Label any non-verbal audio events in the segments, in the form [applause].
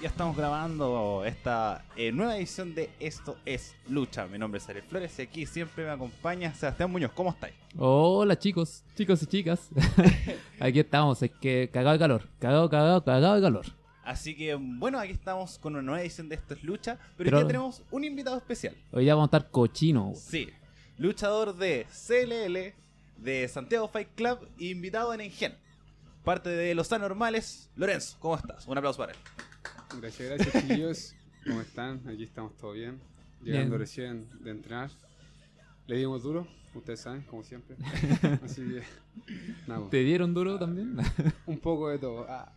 ya estamos grabando esta eh, nueva edición de Esto es Lucha. Mi nombre es Ariel Flores y aquí siempre me acompaña Sebastián Muñoz. ¿Cómo estáis? Hola chicos, chicos y chicas. [laughs] aquí estamos, es que cagado de calor, cagado, cagado, cagado de calor. Así que bueno, aquí estamos con una nueva edición de Esto es Lucha, pero, Pero- hoy tenemos un invitado especial. Hoy ya vamos a estar cochino. Sí, luchador de CLL, de Santiago Fight Club, e invitado en Engen. Parte de Los Anormales, Lorenzo, ¿cómo estás? Un aplauso para él. Gracias, gracias chiquillos. ¿Cómo están? Aquí estamos todo bien. Llegando Bien. recién de entrenar. Le dimos duro, ustedes saben, como siempre. [laughs] Así que, nada, pues, ¿Te dieron duro también? un poco de todo. Ah,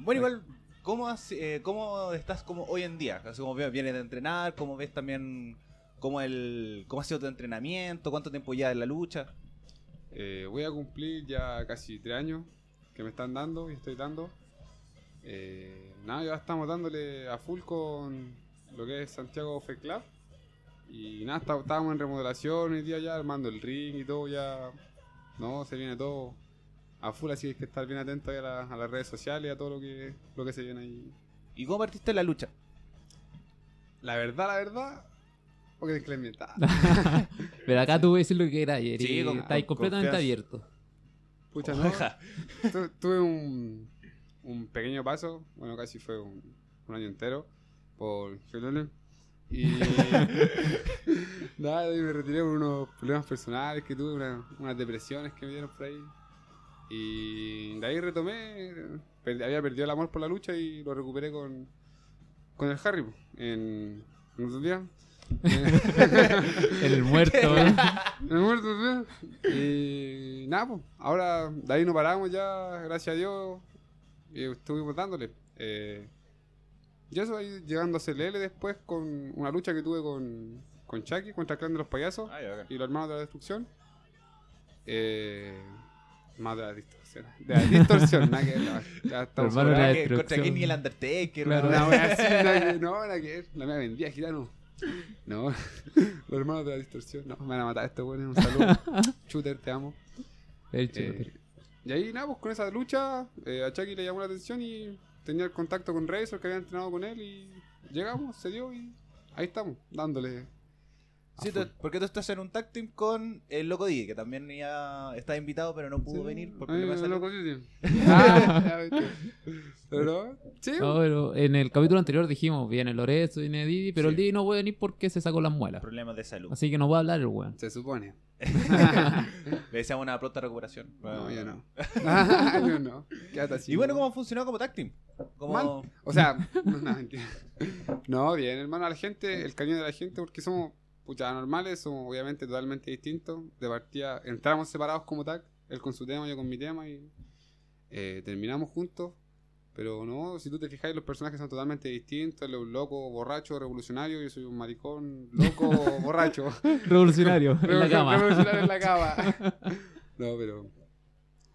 Bueno, igual, ¿cómo, has- eh, cómo estás como hoy en día? Así como ves, vienes de entrenar, ¿cómo ves también cómo, el, cómo ha sido tu entrenamiento? ¿Cuánto tiempo ya en la lucha? eh, voy a cumplir ya casi tres años que me están dando y estoy dando. Eh, nada, ya estamos dándole a full con lo que es Santiago Fight Club. Y nada, está- estábamos en remodelación hoy día ya, armando el ring y todo ya. No, se viene todo a full, así que hay que estar bien atento a, la- a las redes sociales y a todo lo que, lo que se viene ahí. ¿Y cómo partiste en la lucha? La verdad, la verdad, porque es inventada. [laughs] Pero acá tú puedes decir lo que quieras ayer Sí, y con- estáis completamente confianza. abierto. Pucha, no. Tu- tuve un, un pequeño paso, bueno, casi fue un, un año entero, por Felone. Y [laughs] nada, me retiré por unos problemas personales que tuve, una- unas depresiones que me dieron por ahí. Y de ahí retomé, per- había perdido el amor por la lucha y lo recuperé con, con el Harry en, en otros días. [laughs] El muerto. [laughs] ¿eh? Me muerto, sí. Y nada, pues, ahora de ahí no paramos ya, gracias a Dios. Y estuvimos dándole. Eh, y eso ahí llegando a CLL después con una lucha que tuve con, con Chucky contra el clan de los payasos Ay, bacán. y los hermanos de la destrucción. Eh, más de la distorsión. De la distorsión, nada que ya estamos Hermano de la. ¿Qué- ¿Contra ni el Undertaker? Claro. weón? Una wea así, [laughs] nada que- no, nada que ver. La mía vendía, gitano. No, [laughs] los hermanos de la distorsión. No, me van a matar estos buenos. Un saludo. [laughs] Shooter, te amo. El Eh, shooter. Y ahí, nada, pues con esa lucha, eh, a Chucky le llamó la atención y tenía el contacto con Razor que había entrenado con él y llegamos, se dio y ahí estamos, dándole. Sí, tú- porque tú estás en un tag team con el Loco Di, que también ya está invitado, pero no pudo Sí. venir por Ay, problemas de me salud. lo conociste. Ah. [laughs] Pero, sí, No, pero en el capítulo anterior dijimos, viene Lorenzo, viene Didi, pero Sí. el Didi no puede venir porque se sacó las muelas. Problemas de salud. Así que no va a hablar el weón. se supone. [laughs] Le deseamos una pronta recuperación. No, yo no. [laughs] Yo no. Quédate así. Y bueno, ¿cómo ha funcionado como tag team? Como... Mal. O sea, no. No, bien, hermano, a la gente, el cariño de la gente, porque somos pucha normales, somos obviamente totalmente distintos. De partida, entramos separados como tag, él con su tema, yo con mi tema, y eh, terminamos juntos. Pero no, si tú te fijas, los personajes son totalmente distintos. Él es un loco, borracho, revolucionario. Yo soy un maricón, loco, [laughs] borracho. Revolucionario, en la cama. Revolucionario en la cama. [laughs] no, pero.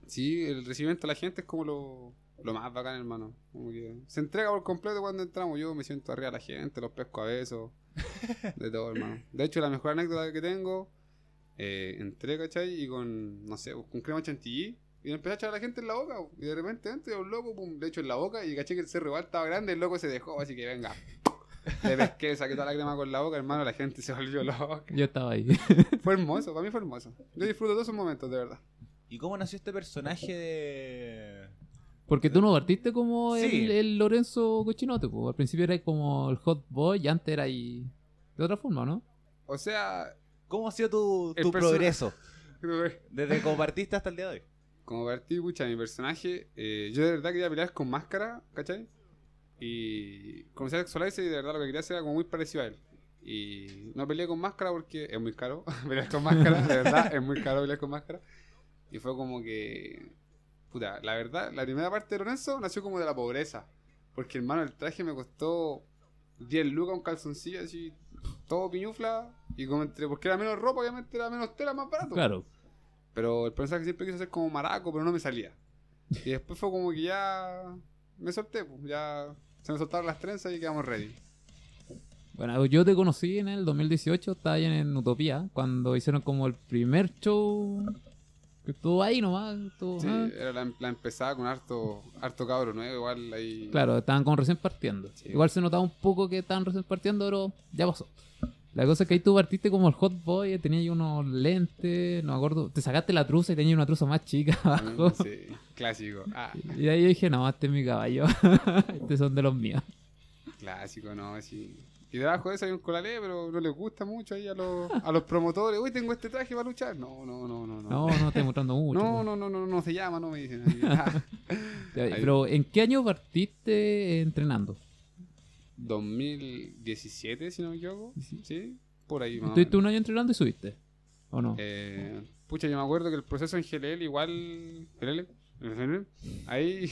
Sí, el recibimiento de la gente es como lo, lo más bacán, hermano. Como que se entrega por completo cuando entramos. Yo me siento arriba de la gente, los pesco a besos. De todo, hermano. De hecho, la mejor anécdota que tengo. Eh, entré, ¿cachai? Y con, no sé, con crema chantilly. Y le empecé a echar a la gente en la boca. Y de repente entré un loco, pum, le echo en la boca. Y caché que el cerro igual estaba grande. El loco se dejó, así que venga. Le pesqué, saqué toda la crema con la boca, hermano. La gente se volvió loca. Yo estaba ahí. Fue hermoso, para mí fue hermoso. Yo disfruto todos esos momentos, de verdad. ¿Y cómo nació este personaje de...? Porque tú no partiste como Sí. el, el Lorenzo Cochinote, pues. Al principio era como el hot boy y antes era ahí de otra forma, ¿no? O sea, ¿Cómo ha sido tu, tu progreso? [laughs] Desde como partiste hasta el día de hoy. como partí, pucha, mi personaje, eh, yo de verdad quería pelear con máscara, ¿cachai? Y conocí a Sexualizer y de verdad lo que quería hacer era como muy parecido a él. Y no peleé con máscara porque es muy caro [laughs] pelear con máscara, de verdad, es muy caro pelear con máscara. Y fue como que, puta, la verdad, la primera parte de Lorenzo nació como de la pobreza. Porque hermano, el traje me costó 10 lucas, un calzoncillo así, todo piñufla. Y como entre, porque era menos ropa, obviamente era menos tela, más barato. Claro. Pero el personaje siempre quiso ser como maraco, pero no me salía. Y después fue como que ya me solté, pues, ya se me soltaron las trenzas y quedamos ready. Bueno, yo te conocí en el 2018, estaba ahí en Utopía, cuando hicieron como el primer show Que estuvo ahí nomás. estuvo, Sí, ah. era la, la empezada con harto, harto cabro nuevo, igual ahí. Claro, estaban como recién partiendo. Sí. Igual se notaba un poco que estaban recién partiendo, pero ya pasó. La cosa es que ahí tú partiste como el hot boy, tenías ahí unos lentes, no me acuerdo. Te sacaste la truza y tenías una truza más chica [laughs] abajo. Sí, clásico. Ah, Y ahí yo dije, no, este es mi caballo. [laughs] Estos son de los míos. clásico, no, sí. Y debajo de eso hay un colalé, pero no les gusta mucho ahí a los, a los promotores. Uy, tengo este traje para luchar. No, no, no, no. No, No, no estoy mostrando mucho. no, pues. no, no, no, no se llama, no me dicen. [laughs] Pero, ¿en qué año partiste entrenando? 2017, si no me equivoco. Sí, por ahí ¿Estuviste un año entrenando y subiste? ¿O no? Eh, pucha, yo me acuerdo que el proceso en GLL igual... GLL, ahí...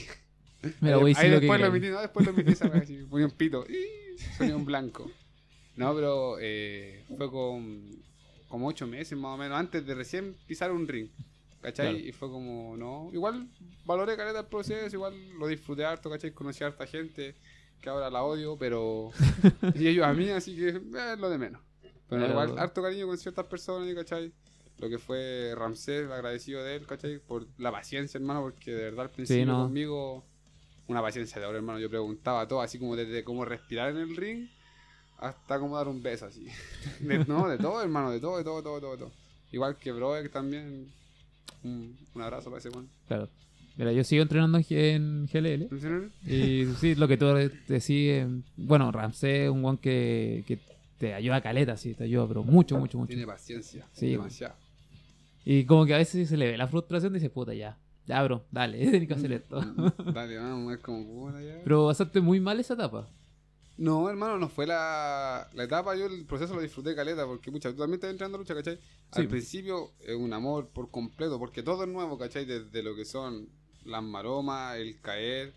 Mira, [laughs] ahí, voy ahí después lo emití, no, después lo emití esa así, ponía un pito, y sonía un blanco. No, pero eh, fue con como ocho meses más o menos antes de recién pisar un ring. ¿Cachai? Claro. Y fue como, no, igual valoré caleta el proceso, igual lo disfruté harto, ¿cachai? Conocí a harta gente que ahora la odio, pero... [laughs] y ellos a mí, así que eh, es lo de menos. Pero igual harto cariño con ciertas personas, ¿cachai? Lo que fue Ramsés, agradecido de él, ¿cachai? Por la paciencia, hermano, porque de verdad al principio no. conmigo una paciencia de oro, hermano. Yo preguntaba todo, así como desde cómo respirar en el ring hasta cómo dar un beso, así. [laughs] De, no, de todo, hermano, de todo, de todo, de todo, de todo. Igual que Broek también. Un, un abrazo para ese man. Claro. Mira, yo sigo entrenando en GLL. Y sí, lo que tú decís, bueno, Ramsey es un guan que, que te ayuda a caleta, sí, te ayuda, pero mucho, mucho, mucho. Tiene paciencia. Sí, demasiado. Y como que a veces se le ve la frustración y dice, puta, ya, ya, bro, dale, [laughs] tienes que hacer esto. [laughs] Dale, vamos, es como, puta, ya. pero pasaste muy mal esa etapa. No, hermano, no fue la, la etapa. Yo el proceso lo disfruté caleta porque, pucha, tú también estás entrando a lucha, ¿cachai? Al Sí. principio es un amor por completo porque todo es nuevo, ¿cachai? Desde lo que son las maromas, el caer,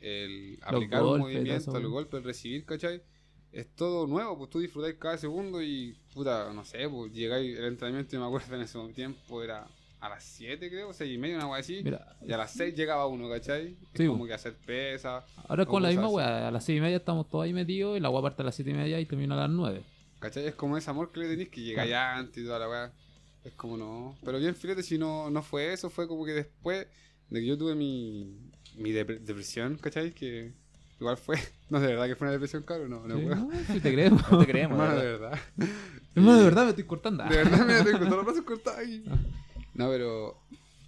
el aplicar un golpes, movimiento, todo el eso. golpe, el recibir, ¿cachai? Es todo nuevo, pues tú disfrutáis cada segundo y, puta, no sé, pues llegáis, el entrenamiento, yo me acuerdo en ese tiempo era a las 7, creo, 6 y media, una cosa así. Mira, Y a las 6 llegaba uno, ¿cachai? Es Sí, como po. que hacer pesa. ahora es con la misma weá, a las seis y media estamos todos ahí metidos y la weá parte a las siete y media y termina a las nueve. ¿Cachai? Es como ese amor que le tenéis que llega ya antes y toda la weá. Es como no. Pero bien, filete, si no, no fue eso, fue como que después de que yo tuve mi, mi depre- depresión, ¿cachai? Que igual fue. [laughs] No, de verdad que fue una depresión, cabrón, no, no, Sí, no, sí te creemos. No te creemos, [laughs] de verdad. Hermano, de verdad me estoy cortando. De verdad, mira, tengo todos los brazos cortados ahí. [laughs] No, pero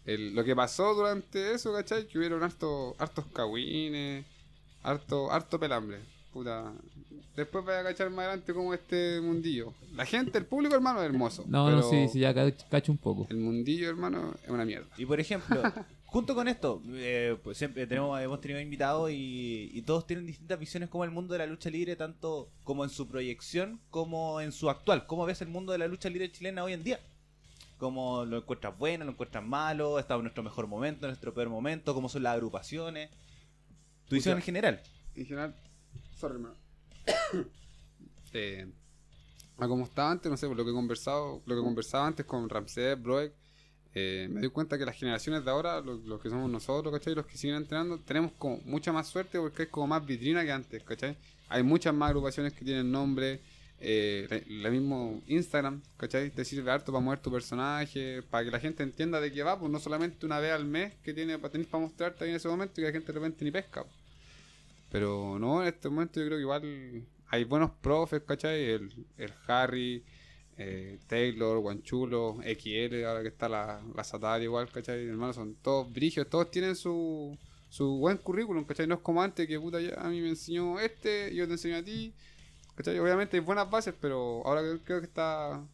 el- lo que pasó durante eso, ¿cachai? Que hubieron harto, hartos cagüines, harto, harto pelambre. Puta. Después voy a cachar más adelante como este mundillo. La gente, el público, hermano, es hermoso. No, no, sí, sí, ya ca- cacho un poco. El mundillo, hermano, es una mierda. Y por ejemplo, [laughs] junto con esto, eh, pues siempre tenemos, hemos tenido invitados y, y todos tienen distintas visiones como el mundo de la lucha libre, tanto como en su proyección como en su actual. ¿Cómo ves el mundo de la lucha libre chilena hoy en día? ¿Cómo lo encuentras bueno, lo encuentras malo? ¿Está en nuestro mejor momento, en nuestro peor momento? ¿Cómo son las agrupaciones? Tu visión en general. En general, sorry, hermano. [coughs] eh, a como estaba antes, no sé, por lo que he conversado, lo que conversaba antes con Ramsey, Broek, eh, me doy cuenta que las generaciones de ahora, los, los que somos nosotros, ¿cachai? Los que siguen entrenando, tenemos como mucha más suerte porque hay como más vitrina que antes, ¿cachai? Hay muchas más agrupaciones que tienen nombre, eh, la, mismo Instagram, ¿cachai? Te sirve harto para mover tu personaje, para que la gente entienda de qué va, pues no solamente una vez al mes que tiene para tener para mostrarte ahí en ese momento y que la gente de repente ni pesca. pues. Pero no, en este momento yo creo que igual hay buenos profes, ¿cachai? El, el Harry, eh, Taylor, Guanchulo, XL, ahora que está la, la Satari igual, ¿cachai? Hermanos, son todos brigios, todos tienen su, su buen currículum, ¿cachai? No es como antes que puta ya a mí me enseñó este, yo te enseño a ti, ¿cachai? Obviamente hay buenas bases, pero ahora creo, que está,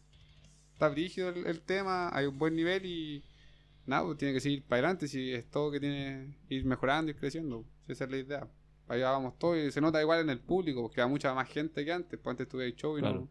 está brígido el, el tema, hay un buen nivel y nada, pues tiene que seguir para adelante, si es todo que tiene ir mejorando y creciendo, si esa es la idea. Allá vamos todos y se nota igual en el público, porque hay mucha más gente que antes, pues antes tuve el show y Claro. no...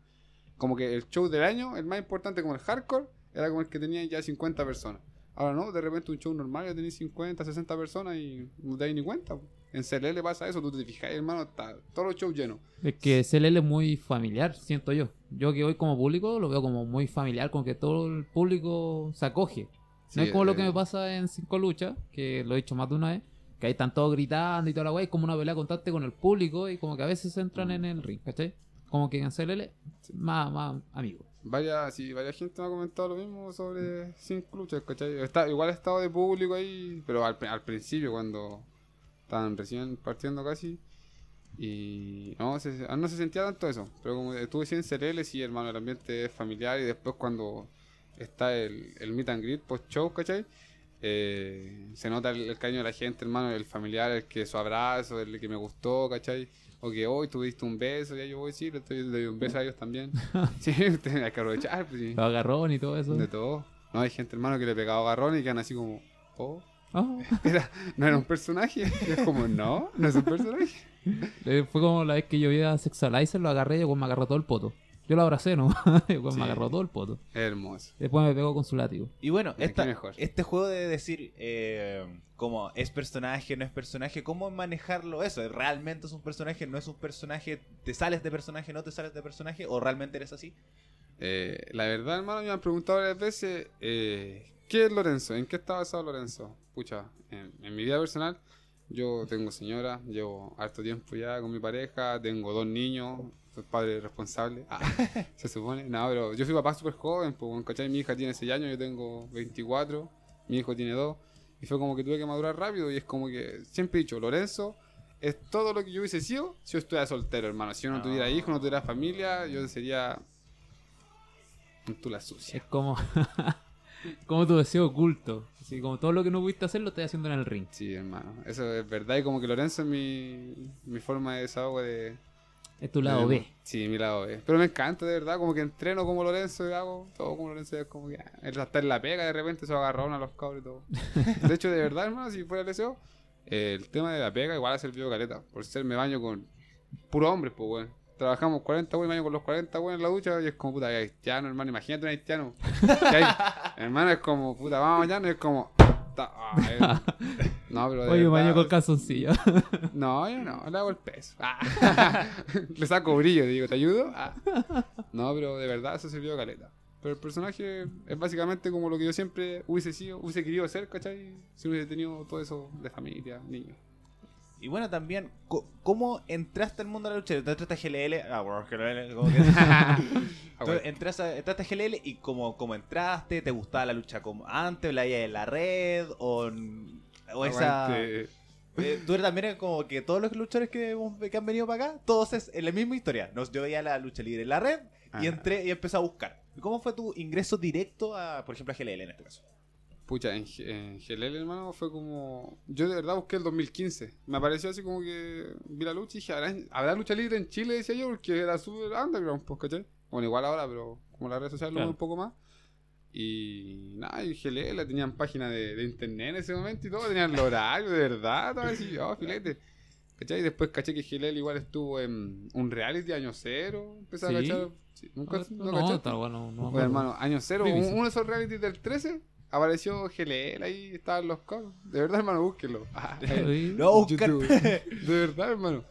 Como que el show del año, el más importante como el hardcore, era como el que tenía ya 50 personas. Ahora no, de repente un show normal ya tenéis 50, 60 personas y no te dais ni cuenta. pues. En CLL pasa eso, tú te fijas, hermano, está todos los shows llenos. Es que CLL es muy familiar, siento yo. Yo que voy como público lo veo como muy familiar, con que todo el público se acoge. Sí, no es como lo que eh, me pasa en Cinco Luchas, que lo he dicho más de una vez, que ahí están todos gritando y toda la wey, es como una pelea constante con el público y como que a veces entran Mm. en el ring, ¿cachai? como que en CLL, más, más amigos. Varias, sí, varias gente me ha comentado lo mismo sobre Sin Luchas, ¿cachai? Está, igual he estado de público ahí, pero al, al principio, cuando estaban recién partiendo casi. Y no se, ah, no se sentía tanto eso. Pero como estuve en CLL, sí, hermano, el ambiente es familiar. Y después, cuando está el, el meet and greet post show, ¿cachai? Eh, se nota el, el cariño de la gente, hermano, el familiar, el que su abrazo, el que me gustó, ¿cachai? O que hoy tuviste un beso, ya yo voy a decir, le doy un beso a ellos también. [laughs] sí, [laughs] usted hay que aprovechar, pues sí. Los y todo eso. De todo. No, hay gente, hermano, que le he pegado agarrón y quedan así como, oh, Oh. [laughs] era, no era un personaje. Y es como, no, no es un personaje. [laughs] Eh, Fue como la vez que yo vi a Sexualizer, lo agarré y weón me agarró todo el poto. Yo lo abracé, ¿no? [laughs] weón Sí. me agarró todo el poto. Hermoso. Después me pegó con su látigo. Y bueno, esta- mejor. este juego de decir eh, como es personaje, no es personaje, ¿cómo manejarlo eso? ¿Realmente es un personaje, no es un personaje? ¿Te sales de personaje, no te sales de personaje? ¿O realmente eres así? Eh, la verdad, hermano, me han preguntado varias veces, eh, ¿qué es Lorenzo? ¿En qué está basado Lorenzo? Pucha, en, en mi vida personal, yo tengo señora, llevo harto tiempo ya con mi pareja, tengo dos niños, soy padre responsable, ah, [laughs] se supone. No, pero yo fui papá súper joven, pues, ¿cachai? Mi hija tiene 6 años, yo tengo 24, mi hijo tiene 2, y fue como que tuve que madurar rápido, y es como que siempre he dicho, Lorenzo es todo lo que yo hubiese sido si yo estuviera soltero, hermano. Si yo no tuviera hijos, no tuviera familia, yo sería un tula sucia. Es como. [laughs] como tu deseo oculto. Así como todo lo que no pudiste hacer lo estás haciendo en el ring. Sí, hermano. Eso es verdad. Y como que Lorenzo es mi, mi forma de desahogo de... Es tu lado de- B. Sí, mi lado B. Pero me encanta, de verdad. Como que entreno como Lorenzo y hago todo como Lorenzo. Es como que... ah, él hasta en la pega de repente se agarra a los cabros y todo. [laughs] De hecho, de verdad, hermano, si fuera el deseo, eh, el tema de la pega igual ha servido caleta. Por ser me baño con puro hombres, pues, weón. Trabajamos 40 weón, me baño con los 40 weón en la ducha y es como puta, haitiano, hermano. Imagínate un haitiano. [laughs] Hermano, es como puta, vamos a bañarnos y es como. ah, eh. [laughs] No, pero de Oye, me baño verdad- con calzoncillo. [laughs] no, yo no, le hago el peso. Ah. le saco brillo, digo, ¿te ayudo? Ah. No, pero de verdad eso sirvió de caleta. Pero el personaje es básicamente como lo que yo siempre hubiese sido, hubiese querido ser, ¿cachai? Si hubiese tenido todo eso de familia, niños. Y bueno, también, ¿cómo entraste al mundo de la lucha? ¿Te entraste a GLL? Ah, bueno, GLL, como que... [laughs] Bueno. entraste, a, entraste a GLL y como, como entraste, ¿te gustaba la lucha como antes, la en la red? ¿O, o esa...? Eh, tú eres también como que todos los luchadores que, que han venido para acá, todos es en la misma historia. Nos, yo veía la lucha libre en la red y Ah. entré y empecé a buscar. ¿Cómo fue tu ingreso directo a, por ejemplo, a GLL en este caso? Pucha, en, en GLL, hermano, fue como. Yo de verdad busqué el 2015. Me apareció así como que vi la lucha y dije, ¿habrá, habrá lucha libre en Chile? Decía yo, porque era súper underground, pues, ¿cachai? Bueno, igual ahora, pero como las redes sociales lo Claro. un poco más. Y nada, y GLL tenían página de, de internet en ese momento y todo, tenían el horario, de verdad, estaba así, oh, filete. ¿Cachai? Y después caché que GLL igual estuvo en un reality año cero. Empecé a cachar. Sí, ¿Nunca No, no, no, cachaste? está bueno. No, Bueno, hermano, año cero, uno de esos realities del 13, apareció GLL ahí, estaban los cabros. De verdad, hermano, búsquenlo. [laughs] Ah, [laughs] buscar. YouTube. [laughs] De verdad, hermano.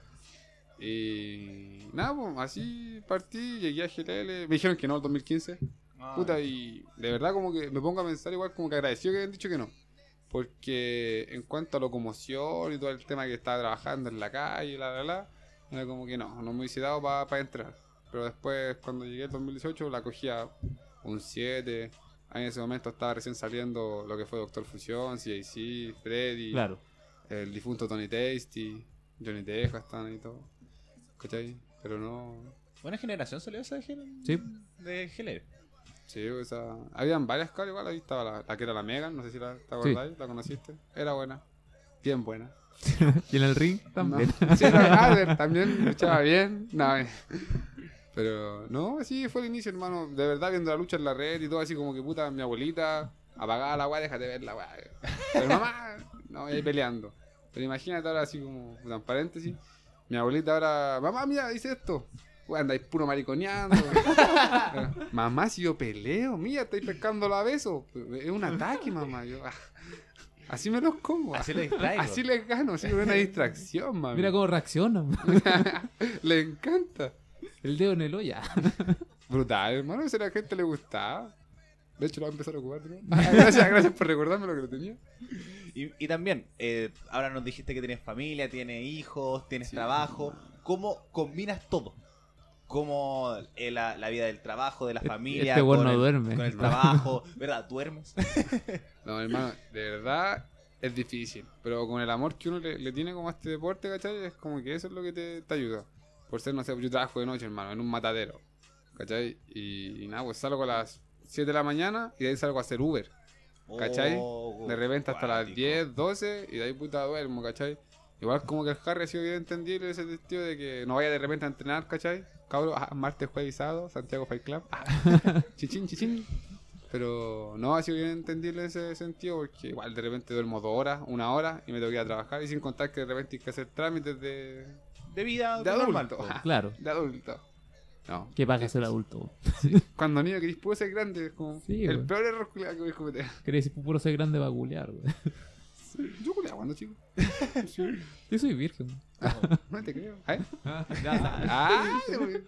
Y nada, pues así partí, llegué a GLL. Me dijeron que no, el 2015. Ah. Puta, y de verdad, como que me pongo a pensar igual, como que agradecido que hayan dicho que no. Porque en cuanto a locomoción y todo el tema que estaba trabajando en la calle, la, la, la, era como que no, no me hubiese dado para entrar. Pero después, cuando llegué el 2018, la cogía un 7. En ese momento estaba recién saliendo lo que fue Doctor Fusión, CIC, Freddy, Claro. el difunto Tony Tasty, Johnny Teja, están ahí todo. ¿Cachai? Pero no. Buena generación salió esa de GLL. Sí. De GLL. Sí, o sea, habían varias caras igual, ahí estaba la, la que era la Megan, no sé si la, te acordáis, la conociste. Era buena, bien buena. [laughs] Y en el ring también. No. Sí, Adler, también luchaba bien. No, eh. Pero no, así fue el inicio, hermano. De verdad, viendo la lucha en la red y todo, así como que puta, mi abuelita apagaba la weá, déjate ver la weá. Pero mamá, no, ahí peleando. Pero imagínate ahora, así como, puta, en paréntesis, mi abuelita ahora, mamá, mira, dice esto. Weá, andáis puro mariconeando. mamá, si yo peleo, mira, estáis pescando la beso. Es un ataque, mamá. Yo, ah, así me los como. Así le distraigo. Así les gano, así es una distracción, mami. Mira cómo reacciona. [laughs] Le encanta. El dedo en el olla. [laughs] Brutal, hermano. Si a la gente le gustaba. De hecho, lo va a empezar a ocupar. ¿no? [laughs] Ah, gracias, gracias por recordarme lo que lo tenía. Y, y también, eh, ahora nos dijiste que tienes familia, tienes hijos, tienes Sí. trabajo. ¿Cómo combinas todo? cómo eh, la, la vida del trabajo, de la familia, este con, no el, duerme. con el trabajo, [laughs] ¿verdad? ¿Duermes? No, hermano, de verdad es difícil. Pero con el amor que uno le, le tiene como a este deporte, ¿cachai? Es como que eso es lo que te, te ayuda. Por ser, no sé, yo trabajo de noche, hermano, en un matadero. ¿Cachai? Y, y nada, pues salgo a las 7 de la mañana y de ahí salgo a hacer Uber. ¿Cachai? Oh, De repente hasta las cuático. 10, 12 y de ahí puta duermo, ¿cachai? Igual como que el Harry ha sido bien entendible en ese sentido de que no vaya de repente a entrenar, ¿cachai? Cabro, ah, martes, jueves y sábado, Santiago Fight Club. Ah, [laughs] chichín, chichín. Pero no ha sido bien entendible en ese sentido porque igual de repente duermo dos horas, una hora y me tengo que ir a trabajar y sin contar que de repente hay que hacer trámites de, De vida de normal. adulto. po. [laughs] Claro. De adulto. No. Que paga ser adulto. weón. Cuando niño querís puro ser grande, es como Sí, el peor error que voy a cometer. Querés puro ser grande va a culear, weón. Yo culiao cuando chico. [laughs] Sí. Yo soy virgen. No te creo. ¿Eh? [laughs] Ya, Ah,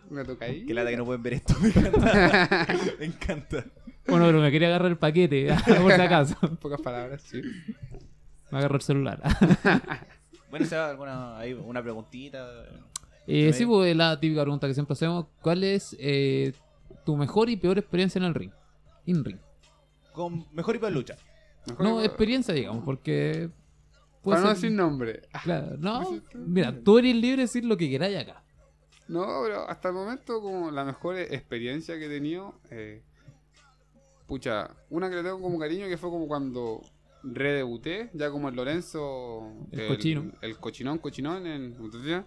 me toca ahí. Que lata que no pueden ver esto, me encanta. me encanta. Bueno, pero me quería agarrar el paquete, por si acaso. En pocas palabras, sí. Me agarró el celular. Bueno, Seba, alguna hay una preguntita. Eh, sí, pues la típica pregunta que siempre hacemos. ¿Cuál es eh, tu mejor y peor experiencia en el ring? In ring. Con mejor y peor lucha. Mejor No, experiencia, digamos, porque... Para no ser- decir nombre. Claro, no, mira, tú eres libre de decir lo que queráis acá. No, pero hasta el momento, como la mejor experiencia que he tenido, eh, pucha, una que le tengo como cariño que fue como cuando redebuté, ya como el Lorenzo, El cochino. el cochinón, cochinón en Utopía,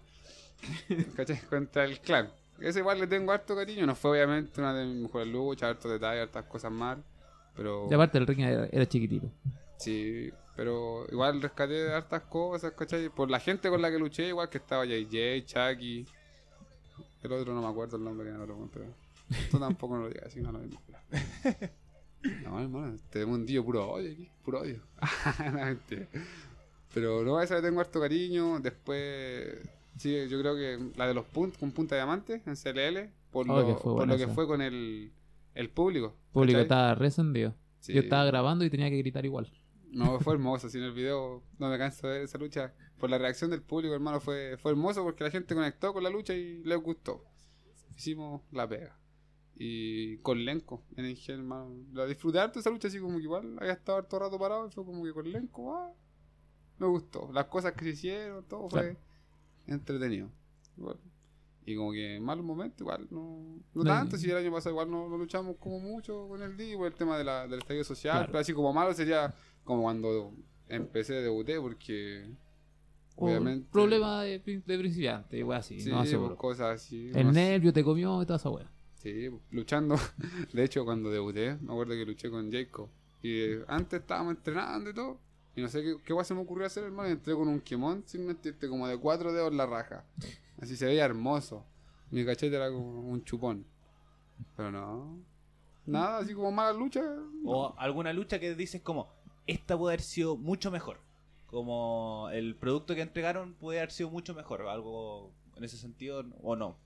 [laughs] ¿cachai? Contra el clan. Ese igual le tengo harto cariño, no fue obviamente una de mis mejores luchas, hartos detalles, hartas cosas mal, pero Y aparte el ring era, era chiquitito. sí, pero igual rescaté hartas cosas, ¿cachai? Por la gente con la que luché, igual que estaba JJ, Chucky, el otro no me acuerdo el nombre que no lo pero esto tampoco no lo digas, así no lo mismo. [laughs] No, hermano, este mundillo puro odio aquí, puro odio. [laughs] mentira. Pero no, esa le tengo harto cariño. Después, sí, yo creo que la de los puntos, con punta diamante en CLL, por, Oh, lo, que fue por lo que esa. fue con el, el público. El público ¿cachai? estaba resentido. Sí. Yo estaba grabando y tenía que gritar igual. No, fue [laughs] hermoso, así en el video no me canso de ver esa lucha. Por la reacción del público, hermano, fue, fue hermoso porque la gente conectó con la lucha y les gustó. Hicimos la pega. Y con Lenco, en el hermano. La disfruté harto esa lucha, así como que igual había estado harto rato parado y fue como que con Lenco, ah, me gustó. Las cosas que se hicieron, todo fue Claro. entretenido. Igual. Y como que en malos momentos, igual, no, no tanto. Si el año pasado igual no, no luchamos como mucho con el D, el tema de la, del estadio social. Claro. Pero así como malo sería como cuando empecé, debuté, porque Por obviamente. Problema de, de principiante, igual así. Sí, no seguro. cosas así. El sé. nervio te comió y toda esa wea. Sí, luchando. [laughs] De hecho, cuando debuté, me acuerdo que luché con Jacob. Y eh, antes estábamos entrenando y todo. Y no sé qué, qué se me ocurrió hacer, hermano. Entré con un quemón sin mentirte, como de cuatro dedos la raja. Así se veía hermoso. Mi cachete era como un chupón. Pero no. Nada, así como mala lucha. O alguna lucha que dices como, esta puede haber sido mucho mejor. Como el producto que entregaron puede haber sido mucho mejor. Algo en ese sentido o no.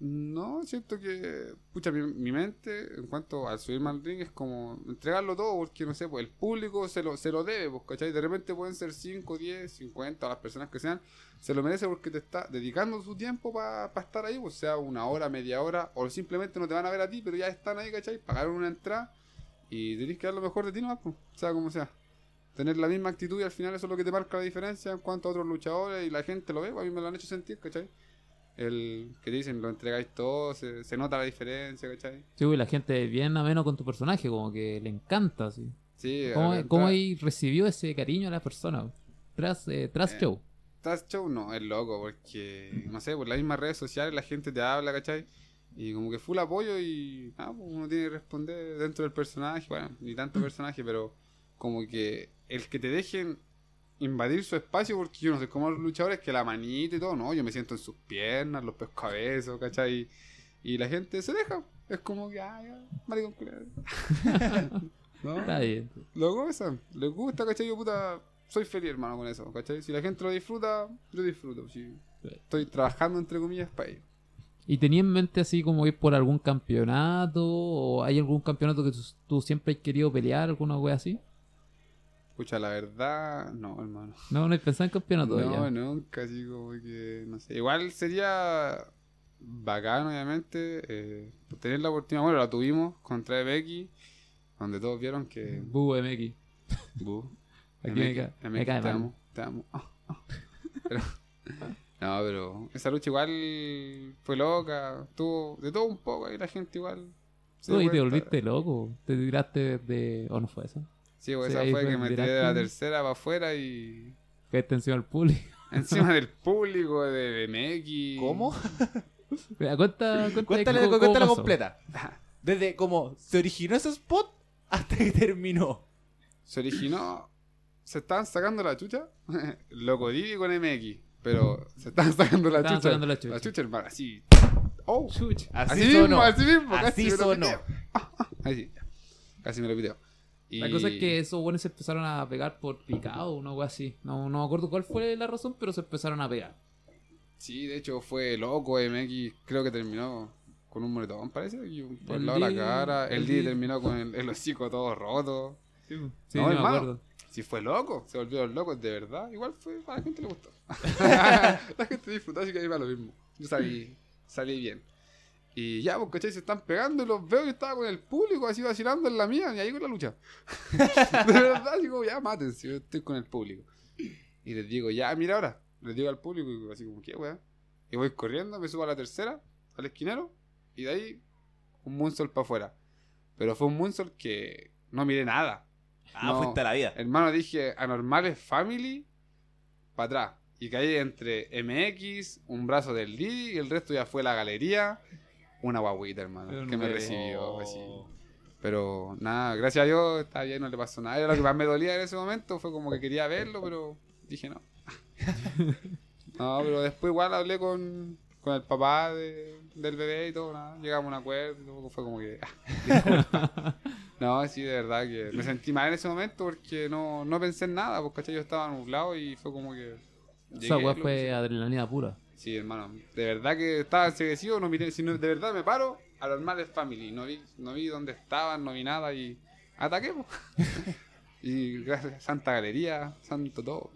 No, siento que, pucha, mi, mi mente, en cuanto al subirme al ring, es como entregarlo todo, porque no sé, pues el público se lo, se lo debe, pues, ¿cachai? De repente pueden ser 5, 10, 50, las personas que sean, se lo merece porque te está dedicando su tiempo para estar ahí, pues sea una hora, media hora, o simplemente no te van a ver a ti, pero ya están ahí, ¿cachai? Pagaron una entrada y tenés que dar lo mejor de ti nomás, pues, sea como sea. Tener la misma actitud y al final eso es lo que te marca la diferencia en cuanto a otros luchadores y la gente lo ve, pues, a mí me lo han hecho sentir, ¿cachai? El que dicen, lo entregáis todo, se, se nota la diferencia, ¿cachai? Sí, güey, la gente bien ameno con tu personaje, como que le encanta, así. Sí, ¿Cómo, cómo ahí recibió ese cariño a la persona? Tras, eh, tras Eh, show. Tras show no, es loco, porque, no sé, por las mismas redes sociales la gente te habla, ¿cachai? Y como que full apoyo y ah, pues uno tiene que responder dentro del personaje, bueno, ni tanto personaje, pero como que el que te dejen invadir su espacio, porque yo no sé cómo los luchadores que la manita y todo, no, yo me siento en sus piernas, los pesco a besos, ¿cachai? Y la gente se deja, es como que, ya, maricón culero. [laughs] ¿No? Está bien. Lo gozan, les gusta, ¿cachai? Yo puta, soy feliz, hermano, con eso, ¿cachai? Si la gente lo disfruta, yo disfruto. Si estoy trabajando, entre comillas, para ello. ¿Y tenía en mente así como ir por algún campeonato? ¿O hay algún campeonato que tú, tú siempre has querido pelear? ¿Alguna wea así? Escucha, la verdad, no, hermano. No, no he pensado en campeonato No, ya. nunca, así como que, no sé. Igual sería bacán, obviamente. Eh, por tener la oportunidad, bueno, la tuvimos contra Becky, donde todos vieron que. Bu MX. Bu. Aquí MX, me, ca- me MX, cae te amo, te amo. [laughs] Pero- no, pero esa lucha igual fue loca. Tuvo de todo un poco ahí la gente igual. ahí dio te volviste loco. Te tiraste de. ¿O no fue eso? Sí, pues Sí, esa fue fue que en me tiré de la tercera para afuera y. Caíste encima del público. [laughs] Encima del público, de MX. ¿Cómo? [laughs] Mira, cuenta, cuenta Cuéntale, cómo- cómo completa. Desde cómo se originó ese spot hasta que terminó. Se originó. Se estaban sacando la chucha. [laughs] Loco Didi con MX. Pero se estaban sacando la Estaban chucha. sacando la chucha. La chucha, hermano. Así. Oh. Chuch. Así, Así, mismo, así mismo. Así sonó. Así. Casi me lo piteo. Y... La cosa es que esos buenos se empezaron a pegar por picado o algo así. No, no me acuerdo cuál fue la razón, pero se empezaron a pegar. Sí, de hecho fue loco. MX creo que terminó con un moretón, parece. Y por el lado de la cara. El el Didi- terminó con el, el hocico todo roto. Sí, No, no, me acuerdo. Si fue loco, se volvieron locos de verdad. Igual fue, a la gente le gustó. [laughs] [laughs] la gente disfrutó, así que ahí va lo mismo. Yo salí, salí bien. Y ya, pues, ¿cachai? Se están pegando y los veo y estaba con el público así vacilando en la mía y ahí con la lucha. [laughs] de verdad, digo, ya mátense, yo estoy con el público. Y les digo, ya, mira ahora. Les digo al público, y así como, ¿qué, weá? Y voy corriendo, me subo a la tercera, al esquinero, y de ahí un moonsault para afuera. Pero fue un moonsault que no miré nada. Ah, No. fuiste a la vida. Hermano, dije anormales family para atrás. Y caí entre MX, un brazo del Didi y el resto ya fue la galería. Una guaguita, hermano, Pero que me recibió. así. Pero nada, gracias a Dios está bien, no le pasó nada. Era lo que más me dolía en ese momento, fue como que quería verlo, pero dije no. [laughs] no, pero después igual hablé con, con el papá de- del bebé y todo, nada. Llegamos a un acuerdo y todo, fue como que... disculpa. [laughs] no, sí, de verdad que me sentí mal en ese momento porque no, no pensé en nada, porque ¿cachai? yo estaba nublado y fue como que... Esa lo fue adrenalina pura. Sí, hermano. De verdad que estaba enseguecido, no miré, si no- de verdad me paro a los Normales Family. No vi, no vi dónde estaban, no vi nada y ataqué. po. [laughs] y gracias, Santa Galería, Santo todo.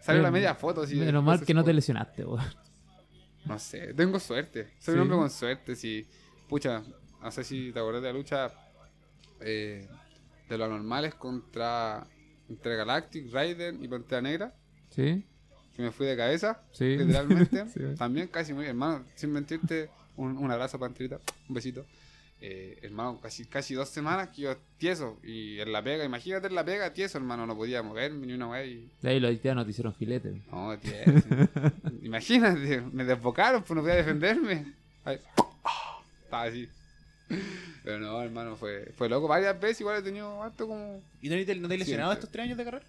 Salió la media foto. Así, Menos de mal que no te lesionaste, weón. No sé, tengo suerte. Soy Sí. un hombre con suerte. Si, pucha, no sé si te acordás de la lucha eh, de los anormales contra entre Galactic, Raiden y Pantera Negra. ¿Sí? Que me fui de cabeza. Sí. literalmente. [laughs] Sí. También casi muy, hermano, sin mentirte, un, un abrazo, panterita, un besito. Eh, hermano, casi, casi dos semanas que yo tieso. Y en la pega, imagínate en la pega, tieso, hermano, no podía moverme ni una wea y. De ahí los haitianos te hicieron filete. No, tieso. [laughs] imagínate, me desbocaron, pues no podía defenderme. Ay, estaba así. Pero no, hermano, fue, fue loco. Varias veces igual he tenido harto como. ¿Y no te, no te has lesionado estos tres años de carrera?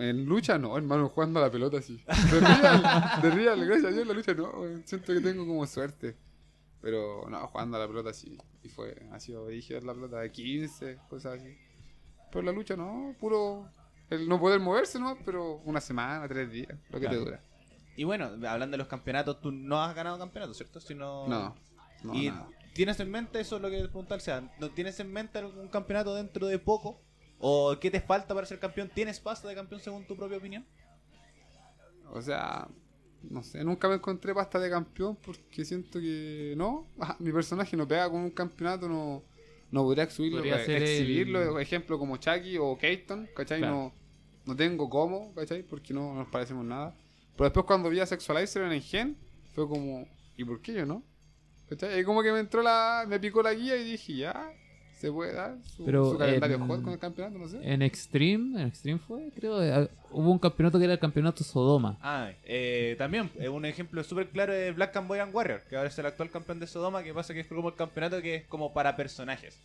En lucha no, hermano, jugando a la pelota así. De real, de real, gracias a Dios la lucha no, siento que tengo como suerte. Pero no, jugando a la pelota sí. Y fue, ha sido dirigido la pelota de 15, cosas así. Pero la lucha no, puro el no poder moverse no, pero una semana, tres días, lo que Claro. te dura. Y bueno, hablando de los campeonatos, tú no has ganado campeonatos, ¿cierto? Sino... No, no, ¿Y nada. tienes en mente, eso es lo que ¿no tienes en mente algún campeonato dentro de poco? ¿O qué te falta para ser campeón? ¿Tienes pasta de campeón según tu propia opinión? O sea, no sé, nunca me encontré pasta de campeón porque siento que no, ajá, [laughs] mi personaje no pega con un campeonato, no, no podría exhibirlo, Podría eh, ser el- exhibirlo, por ejemplo, como Chucky o Keaton, ¿cachai? Claro. No, no tengo cómo, ¿cachai? Porque no nos parecemos nada. Pero después cuando vi a Sexualizer en el Gen, fue como, ¿y por qué yo no? ¿Cachai? Y como que me entró la, me picó la guía y dije, ya, se puede dar su, Pero su calendario en- hot con el campeonato, no sé. En Extreme, en Extreme fue, creo, eh, hubo un campeonato que era el campeonato Sodoma. Ah, eh, también, eh, un ejemplo súper claro de Black and Warrior, que ahora es el actual campeón de Sodoma, que pasa que es como el campeonato que es como para personajes.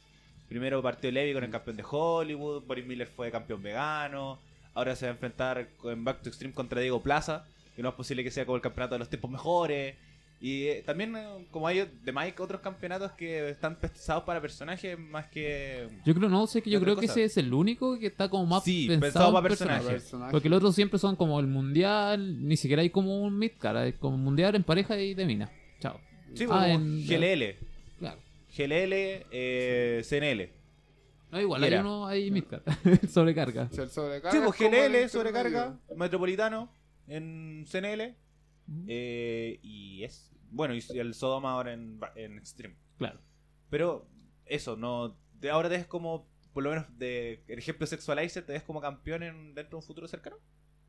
Primero partió Levi con el campeón de Hollywood, Boris Miller fue campeón vegano, ahora se va a enfrentar en Back to Extreme contra Diego Plaza, que no es posible que sea como el campeonato de los tiempos mejores. Y eh, también, eh, como hay de Mike, otros campeonatos que están pensados para personajes más que... Yo creo, no sé, que yo creo que ese es el único que está como más Sí, pensado, pensado en para personajes. personajes. Personaje. Porque los otros siempre son como el mundial, ni siquiera hay como un midcard, hay como mundial en pareja y de mina. Chao. Sí, Ah, en- GLL, Claro. GLL, eh, CNL. No, igual hay uno, hay midcard. [laughs] Sobrecarga. El sobrecarga Sí, es pues GLL, sobrecarga, Metropolitano en CNL. eh, y es. Bueno, y el Sodoma ahora en, en Extreme. Claro. Pero eso, no. De ahora te ves como, por lo menos de el ejemplo Sexualizer, te ves como campeón en, dentro de un futuro cercano.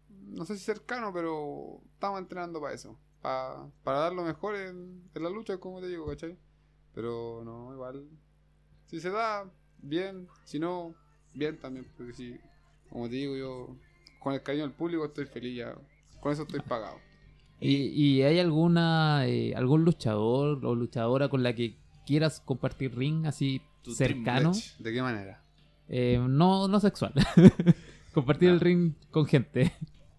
No sé si cercano, pero estamos entrenando para eso. Pa- para dar lo mejor en, en la lucha, como te digo, ¿cachai? Pero no, igual. Si se da, bien. Si no, bien también. Porque si, como te digo, yo con el cariño del público estoy feliz ya. Con eso estoy pagado. ¿Y, y hay alguna eh, algún luchador o luchadora con la que quieras compartir ring así Tu cercano? ¿De qué manera? Eh, no, no sexual. [laughs] compartir No. el ring con gente.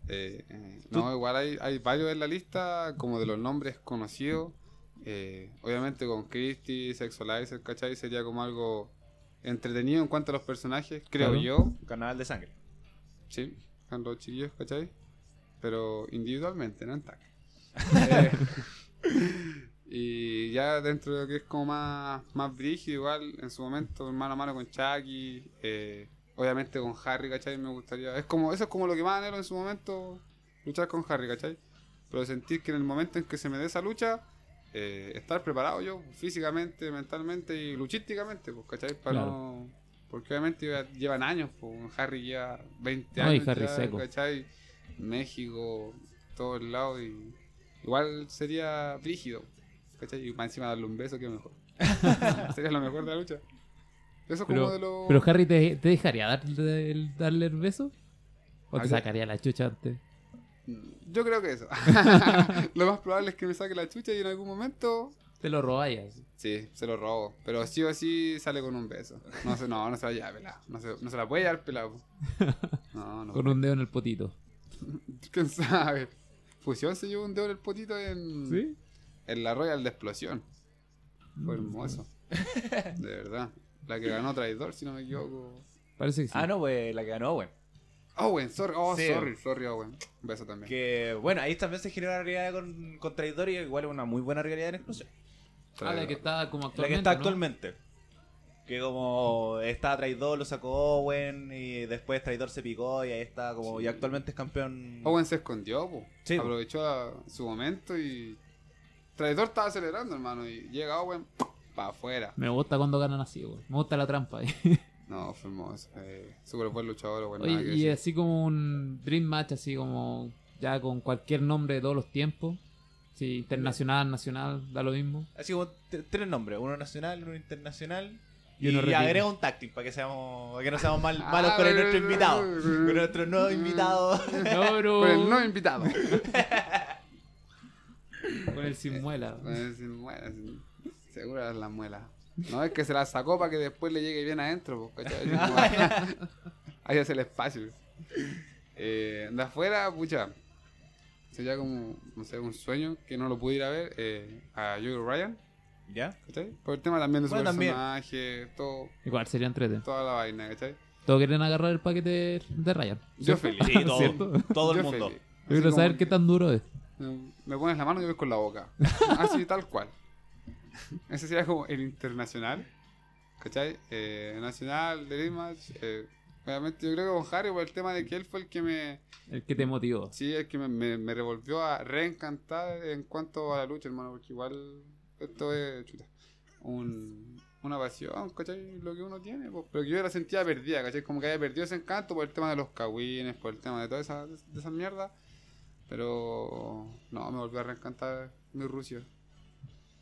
Eh, eh, no, igual hay, hay varios en la lista, como de los nombres conocidos. Eh, obviamente con Christie, Sexualizer, ¿cachai? Sería como algo entretenido en cuanto a los personajes, creo Claro. yo. Canal de sangre. Sí, con los chiquillos, ¿cachai? Pero individualmente, no en tag. [laughs] Eh, y ya dentro de lo que es como más, más brígido, igual, en su momento, mano a mano con Chucky, eh, obviamente con Harry, ¿cachai? Me gustaría. Es como, eso es como lo que más anhelo en su momento, luchar con Harry, ¿cachai? Pero sentir que en el momento en que se me dé esa lucha, eh, estar preparado yo físicamente, mentalmente y luchísticamente, pues, ¿cachai? Para Claro. no. Porque obviamente lleva- llevan años, pues, Harry lleva 20 No, y años. Harry ya, seco. ¿cachai? México, todos lados y. Igual sería rígido, ¿cachai? Y más encima darle un beso, que mejor. [laughs] sería lo mejor de la lucha. Eso es como Pero, de los. pero Harry, ¿te, te dejaría darle el, darle el beso? ¿O ¿A te sacaría la chucha antes? Yo creo que eso. [laughs] lo más probable es que me saque la chucha y en algún momento Te lo robáis. Sí, se lo robo. Pero sí o sí sale con un beso. No, se, no, no se la lleva pelado. No se, no se la puede llevar pelado. [laughs] No, no. Con un dedo en el potito. [laughs] ¿Quién sabe? Fusión se llevó un dedo en el potito en, ¿Sí? en la Royal de Explosión. Fue Mm, hermoso. [laughs] De verdad. La que ganó Traidor, si no me equivoco. Parece que sí. Ah, no, pues la que ganó Owen. Owen, sorry. Oh, Sí. sorry, sorry, Owen. Un beso también. Que bueno, ahí también se generó una rivalidad con, con Traidor y igual es una muy buena rivalidad en explosión. Ah, la que está como La actualmente. que está ¿no? Que como estaba Traidor, lo sacó Owen y después Traidor se picó y ahí está como y actualmente es campeón. Owen se escondió, po. Sí, aprovechó a- su momento y. Traidor estaba acelerando, hermano. Y llega Owen para afuera. Me gusta cuando ganan así, güey. Me gusta la trampa. ahí. [laughs] No, fue hermoso. Eh, súper buen luchador. Oye, que y decir. así como un Dream Match, así como ya con cualquier nombre de todos los tiempos. Sí, internacional, nacional, da lo mismo. Así como tres nombres, uno nacional, uno internacional. Y Y, uno retiro. agrega un táctil para que seamos para que no seamos mal- [laughs] Ah, malos con nuestro invitado. Con nuestro nuevo invitado. No, [laughs] bro. Con el no invitado. [laughs] Con el sin muela. Con el sin muela, sin- Seguro es la muela. No, es que se la sacó para que después le llegue bien adentro, pues, Ahí hace el espacio. Eh, de afuera, pucha. Sería como, no sé, un sueño que no lo pude ir a ver. eh, a Joey Ryan, ¿Ya? ¿cachai? Por el tema también de su Bueno, también. personaje, todo, Igual sería entrete. toda la vaina, ¿cachai? Todos quieren agarrar el paquete de Ryan. Yo feliz. Sí, todo, ¿Cierto? todo el Yo mundo. feliz. Yo quiero saber qué tan duro es. eh, Me pones la mano y yo voy con la boca. [laughs] Así, tal cual. Ese sería como el internacional. ¿Cachai? Eh, nacional, de. Eh, obviamente yo creo que con Harry por el tema de que él fue el que me... El que te motivó. Sí, el que me, me, me revolvió a reencantar en cuanto a la lucha, hermano. Porque igual esto es chuta, un, una pasión, ¿cachai? Lo que uno tiene. pero que yo la sentía perdida, ¿cachai? Como que había perdido ese encanto por el tema de los cagüines, por el tema de toda esa, de esa mierda. Pero no, me volvió a reencantar mi Rusia.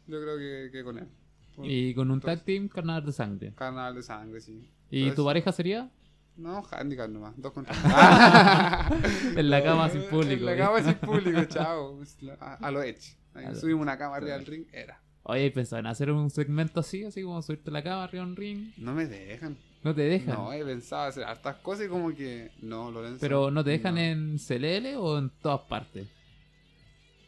Yo creo que, que con él. Por Y con un tag team, carnal de sangre. Canal de sangre, sí. ¿Y tu pareja sería? No, handicap nomás, dos contra. [laughs] [laughs] En la cama sin público. [laughs] En la cama sin público, chao. A, a lo Edge. Subimos una cama arriba del ring, era. Oye, pensaba en hacer un segmento así, así como subirte a la cama arriba un ring. No me dejan. No te dejan. No, he pensado hacer hartas cosas y como que. No, Lorenzo. Pero no te dejan no. en CLL o en todas partes.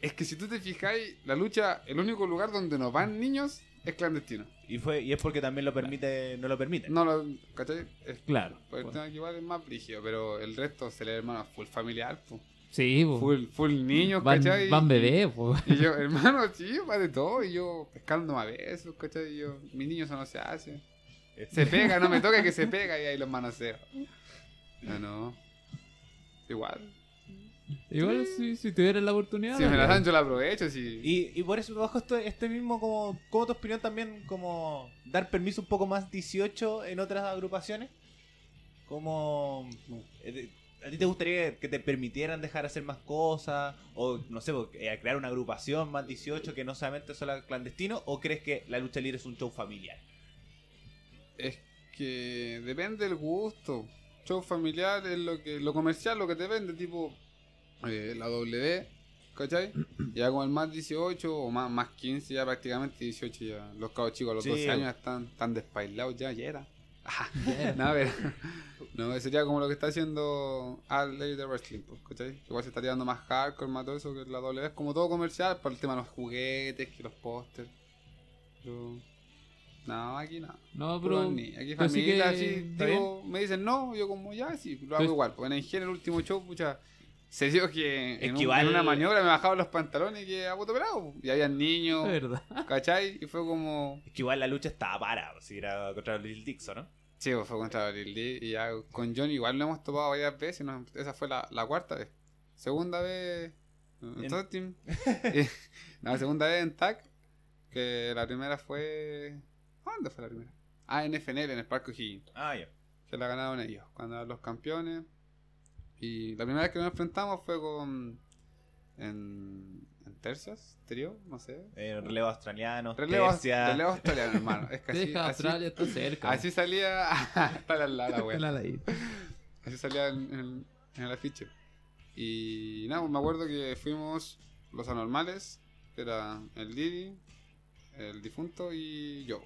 Es que si tú te fijáis, la lucha, el único lugar donde no van niños es clandestino. Y fue y es porque también lo permite, no lo permite. No lo. ¿Cachai? Es Claro. por el tema que igual es más brígido, pero el resto se le hermano full familiar, po. Sí, po. full, full niños, van, ¿cachai? van bebés, po. Y yo, [laughs] hermano, sí, va de todo. Y yo pescando a besos, ¿cachai? Y yo, mi niño eso no se hace. Se pega, no me toca que se [laughs] pega y ahí los manoseo. No, no. Igual. Igual si, si tuvieras la oportunidad. Si me la dan, yo la aprovecho. Si... Y, y por eso bajo esto, este mismo, como, como tu opinión también, como dar permiso un poco más 18 en otras agrupaciones. Como, eh, ¿a ti te gustaría que te permitieran dejar hacer más cosas? O, no sé, eh, crear una agrupación más 18 que no solamente solo clandestino? ¿O crees que la lucha libre es un show familiar? Es que depende del gusto. Show familiar es lo que lo comercial, lo que te vende, tipo eh, la W, ¿cachai? [clears throat] Ya con el más 18 o más, más 15, ya prácticamente 18 ya. Los cabos chicos a los Sí. 12 años están tan despailados ya, ya era. Ya. no, pero, no, sería como lo que está haciendo All Lady de Wrestling, pues, ¿cachai? Igual se estaría dando más hardcore, más todo eso que la W. Es como todo comercial, por el tema de los juguetes, que los pósters. Pero... No, aquí no. No, pero. ni- aquí pero sí familia, que- así, ¿está digo, me dicen no, yo como ya, sí, lo hago Pues- igual. Porque en Engel, el último show, pucha, se dio que en, un- en una maniobra me bajaban los pantalones y que a puto pelado. Y había niños, verdad. ¿cachai? Y fue como, Es que igual la lucha estaba para, si era contra Lil Dixon, ¿no? Sí, pues, fue contra Lil D. Y ya con Johnny igual lo hemos topado varias veces. no, esa fue la, la cuarta vez. Segunda vez en En- Tag Team. [laughs] No, segunda vez en TAC. Que la primera fue. ¿Dónde fue la primera? Ah, en FNL, en el Parque O'Higgins. Ah, ya. Se la ganaron ellos, cuando eran los campeones. Y la primera vez que nos enfrentamos fue con. En tercias, trío, no sé. Eh, relevo australiano, Relevo, tercia. relevo australiano, hermano. Es que así, Deja así, Australia, está cerca. así salía. [laughs] está la, la, la wea. La ley. Así salía en, en- en el afiche. Y nada, pues me acuerdo que fuimos los anormales, que era el Didi, el difunto y yo.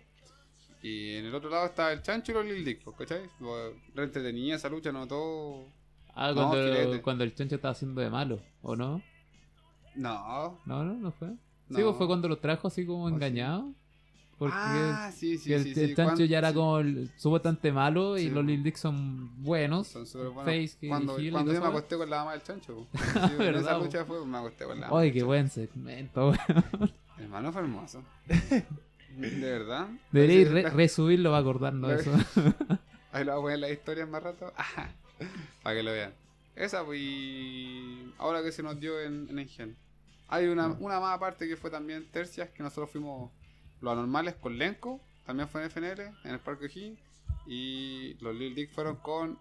Y en el otro lado estaba el Chancho y los Lil Dick, pues, ¿cachai? Re entretenida esa lucha, no todo. Ah, No, cuando, filete. cuando el chancho estaba haciendo de malo, ¿o no? No. No, no, no fue. Sí, No. pues fue cuando los trajo así como Oh, sí. engañados. Porque ah, sí, sí, el, sí. el sí. chancho ya era sí, como el, supuestamente malo y Sí, los po. Lil Dick son buenos. Son súper buenos. Face cuando cuando yo me acosté con la mamá del chancho. [laughs] Sí, en ¿Verdad, esa lucha fue, me acosté con la mamá. Ay, qué buen segmento. [laughs] Hermano, fue hermoso. [laughs] De verdad. Debería re- resubirlo de la- eso. Ahí lo voy a poner en las historias más rato. para que lo vean. Esa, pues. y Ahora que se nos dio en, en Engen. Hay una, Mm. una más aparte que fue también tercias, que nosotros fuimos los anormales con Lenco. También fue en FNL, en el Parque O'Higgins. Y los Lil Dick fueron con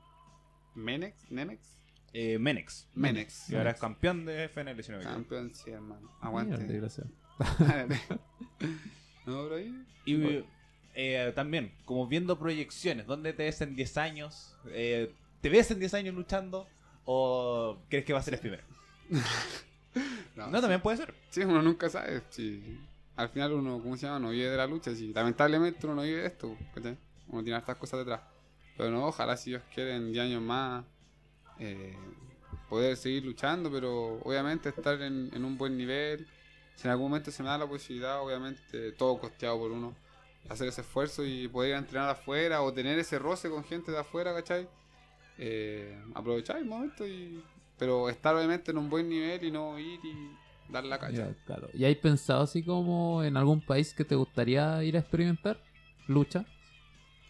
Menex. ¿Nenex? Eh, Menex. Menex. Y ahora es campeón de FNL, si no me equivoco. Campeón, sí, hermano. Mierda, Aguante. desgraciado. [laughs] no, pero ahí. Y eh, también, como viendo proyecciones, ¿dónde te ves en 10 años? Eh, ¿Te ves en 10 años luchando? ¿O crees que va a ser el primero? [laughs] No, sí. también puede ser. Sí, uno nunca sabe. Si al final uno, ¿cómo se llama? No vive de la lucha. Si lamentablemente uno no vive de esto. ¿cachai? Uno tiene estas cosas detrás. Pero no, ojalá si Dios quiere en 10 años más eh, poder seguir luchando, pero obviamente estar en, en un buen nivel. Si en algún momento se me da la posibilidad, obviamente todo costeado por uno, hacer ese esfuerzo y poder ir a entrenar afuera o tener ese roce con gente de afuera, ¿cachai? Eh, aprovechar el momento y... Pero estar obviamente en un buen nivel y no ir y dar la cacha. Ya, claro. ¿Y hay pensado así como en algún país que te gustaría ir a experimentar? Lucha.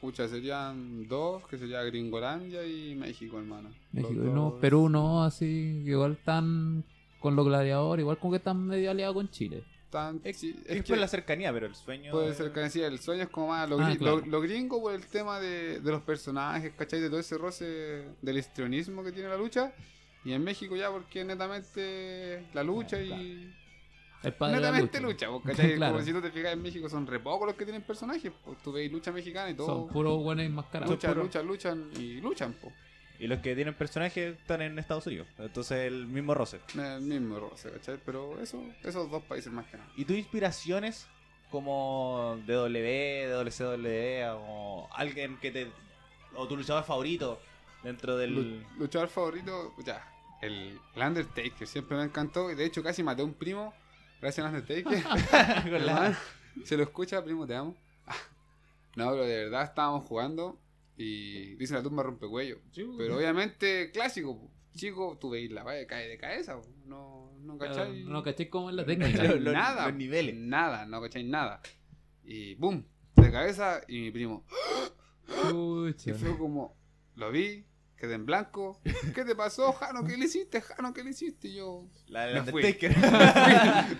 Pucha, serían dos, que sería Gringolandia y México, hermano. México. No, Perú no, así. Igual están con los gladiadores, igual como que están medio aliados con Chile. Tan- Es, es es por que la cercanía, pero el sueño. puede sí, el sueño es como más lo, Ah, gri- claro. lo- lo gringo por el tema de, de los personajes, ¿cachai? De todo ese roce del histrionismo que tiene la lucha. Y en México ya porque netamente la lucha Ah, y... El padre de la Netamente lucha. lucha, pues, [laughs] ¿cachai? Claro. Como si tú te fijas en México son re pocos los que tienen personajes. Pues tú veis lucha mexicana y todo. Son puros buenos enmascarados. luchan, puro- luchan, luchan y luchan, po. Y los que tienen personajes están en Estados Unidos. Entonces el mismo roce. El mismo roce, ¿cachai? Pero eso, esos dos países más que nada. ¿Y tus inspiraciones como de W, de WCW o alguien que te... o tu luchador favorito dentro del... Lu- luchador favorito, ya, el, el Undertaker, siempre me encantó. Y de hecho casi maté a un primo gracias al Undertaker. [laughs] [laughs] Hermano, Se lo escucha, primo, te amo. [laughs] No, pero de verdad estábamos jugando y dice la tumba rompecuello. Pero obviamente, clásico, chico, tú veis la valla cae de cabeza, no, no cachai. No caché cómo es la no técnica. Los- [laughs] los- nada, los niveles. Nada, no cachai nada. Y boom, de cabeza y mi primo. [gasps] Chucha. Y fue como, lo vi, quedé en blanco. ¿Qué te pasó, Jano? ¿Qué le hiciste, Jano? ¿Qué le hiciste? Y yo. La del [laughs] Me fui.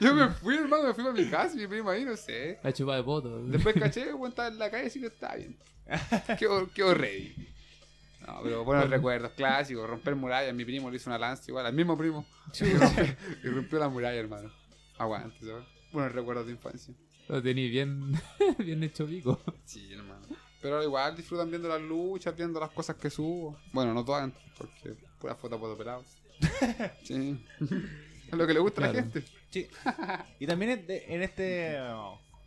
Yo me fui, hermano, me fui para mi casa, mi prima ahí, no sé. La chupada de poto. Después caché que estaba en la calle así que estaba bien. Qué, qué ready. No, pero buenos recuerdos, clásicos, romper murallas. Mi primo le hizo una lanza igual, al mismo primo. Y rompió, y rompió la muralla, hermano. Aguante, ¿sabes? Buenos recuerdos de infancia. Lo tení bien, [laughs] bien hecho pico. Sí, hermano. Pero igual disfrutan viendo las luchas, viendo las cosas que subo. Bueno, no todas, porque pura foto por operado. [laughs] Sí. Es lo que le gusta a la gente. Sí. Y también en, este.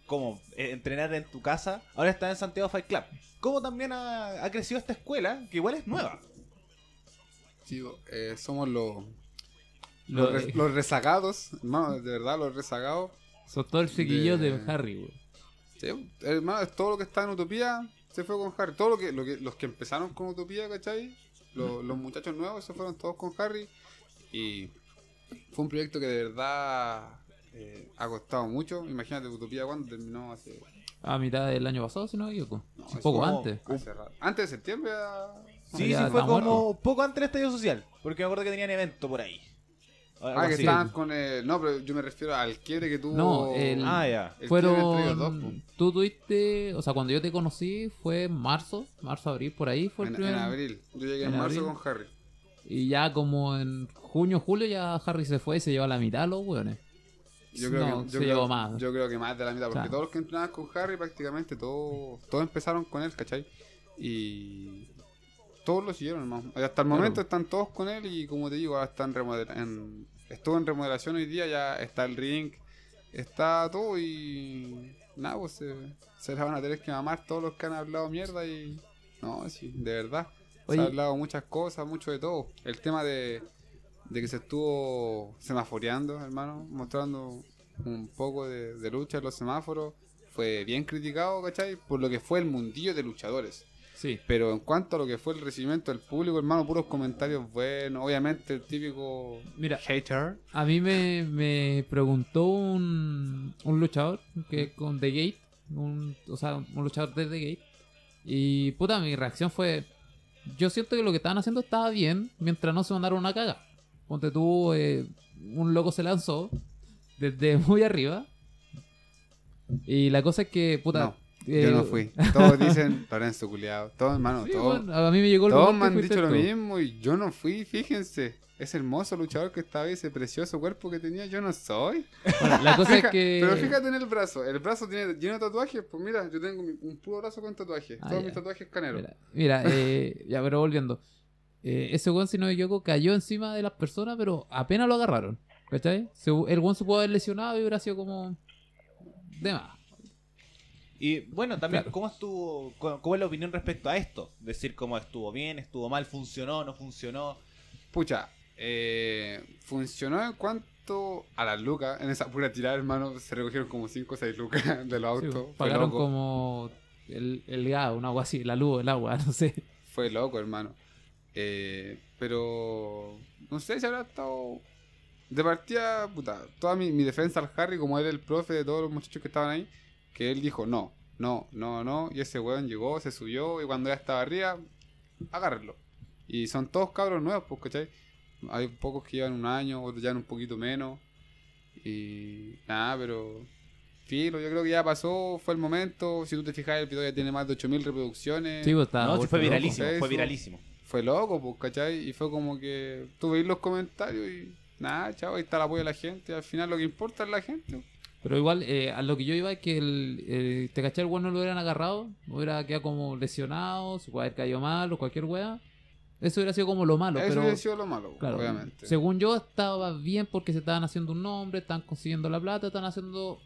como eh, entrenar en tu casa, ahora está en Santiago Fight Club. ¿Cómo también ha, ha crecido esta escuela? Que igual es nueva. Sí, eh, somos los, Lo- los, re- los rezagados, hermano, de verdad, los rezagados. Son todo el chiquillo de, de- Harry, güey. Sí, hermano, es todo lo que está en Utopía se fue con Harry. Todo lo que, lo que los que empezaron con Utopía, ¿cachai? Los, los muchachos nuevos se fueron todos con Harry. Y fue un proyecto que de verdad eh, ha costado mucho. Imagínate Utopía cuando terminó hace, A mitad del año pasado, si no me equivoco. No, Un es poco como- antes. Antes de septiembre. a- Sí, sí, fue como muerto. poco antes del estallido social. Porque me acuerdo que tenían evento por ahí. Ah, que estaban con el. No, pero yo me refiero al quiebre que tuvo. No, el- Ah, ya. el quiebre entre ellos dos, Fueron. po. Tú tuviste. O sea, cuando yo te conocí fue en marzo, marzo, abril, por ahí fue el en, primer. en abril. Yo llegué en, en marzo abril. con Harry. Y ya como en junio, julio, ya Harry se fue y se llevó a la mitad los weones. Yo creo No, que, se yo creo, llevó más. Yo creo que más de la mitad, porque Claro. todos los que entrenaban con Harry prácticamente todos, todos empezaron con él, ¿cachai? Y todos lo siguieron, hermano. Hasta el momento están todos con él y como te digo, ahora están en, estuvo en remodelación hoy día, ya está el ring, está todo y nada, pues se, se la van a tener que mamar todos los que han hablado mierda y no, sí, de verdad. Oye. Se ha hablado muchas cosas, mucho de todo. El tema de, de que se estuvo semaforeando, hermano, mostrando un poco de, de lucha en los semáforos, fue bien criticado, ¿cachai? Por lo que fue el mundillo de luchadores. Sí. Pero en cuanto a lo que fue el recibimiento del público, hermano, puros comentarios buenos. Obviamente el típico Mira, hater. a mí me, me preguntó un, un luchador que con The Gate, un, o sea, un luchador de The Gate. Y puta, mi reacción fue: Yo siento que lo que estaban haciendo estaba bien mientras no se mandaron una caga. Ponte tú, eh, un loco se lanzó desde [laughs] muy arriba. Y la cosa es que, puta. No, Yo no fui. Todos dicen [laughs] Lorenzo culiado. Todos, hermano, sí, todos, bueno, a mí me llegó el todos me han dicho lo tú. mismo y yo no fui, fíjense. Ese hermoso luchador que estaba ahí, ese precioso cuerpo que tenía, yo no soy. [laughs] Bueno, la cosa Fija- es que. Pero fíjate en el brazo. El brazo tiene lleno de tatuajes. Pues mira, yo tengo un puro brazo con tatuajes. Ah, Todos ya. mis tatuajes caneros. Mira, mira, eh, [laughs] ya, pero volviendo. Eh, ese weón, si no me equivoco, cayó encima de las personas, pero apenas lo agarraron. ¿Cachai? El weón se pudo haber lesionado y hubiera sido como. De más. Y bueno, también, Claro. ¿cómo estuvo, cómo, cómo es la opinión respecto a esto? Decir cómo estuvo bien, estuvo mal, funcionó, no funcionó. Pucha, eh, funcionó en cuanto a las lucas. En esa pura tirada, hermano, se recogieron como 5 o 6 lucas [laughs] de los autos. Pagaron loco. como el, el gas, una agua así, la luz, el agua, [laughs] no sé. Fue loco, hermano. Eh, pero no sé si habrá estado. De partida, puta, toda mi, mi defensa al Harry, como era el profe de todos los muchachos que estaban ahí, que él dijo no, no, no, no. Y ese weón llegó, se subió y cuando ya estaba arriba, agárrenlo. Y son todos cabros nuevos, pues, ¿cachai? Hay pocos que llevan un año, otros llevan un poquito menos. Y nada, pero. Filo, yo creo que ya pasó, fue el momento. Si tú te fijas, el video ya tiene más de 8000 reproducciones Sí, pues estaba no, fue viralísimo, fue viralísimo. fue loco, pues, ¿cachai? Y fue como que tú veis los comentarios y nada, chavo, ahí está el apoyo de la gente. Al final lo que importa es la gente. Pero igual, eh, a lo que yo iba es que el, eh, te caché el weón no lo hubieran agarrado, hubiera quedado como lesionado, se puede haber caído mal o cualquier weá. Eso hubiera sido como lo malo, Eso pero. hubiera sido lo malo, Claro, obviamente. según yo estaba bien porque se estaban haciendo un nombre, están consiguiendo la plata, están haciendo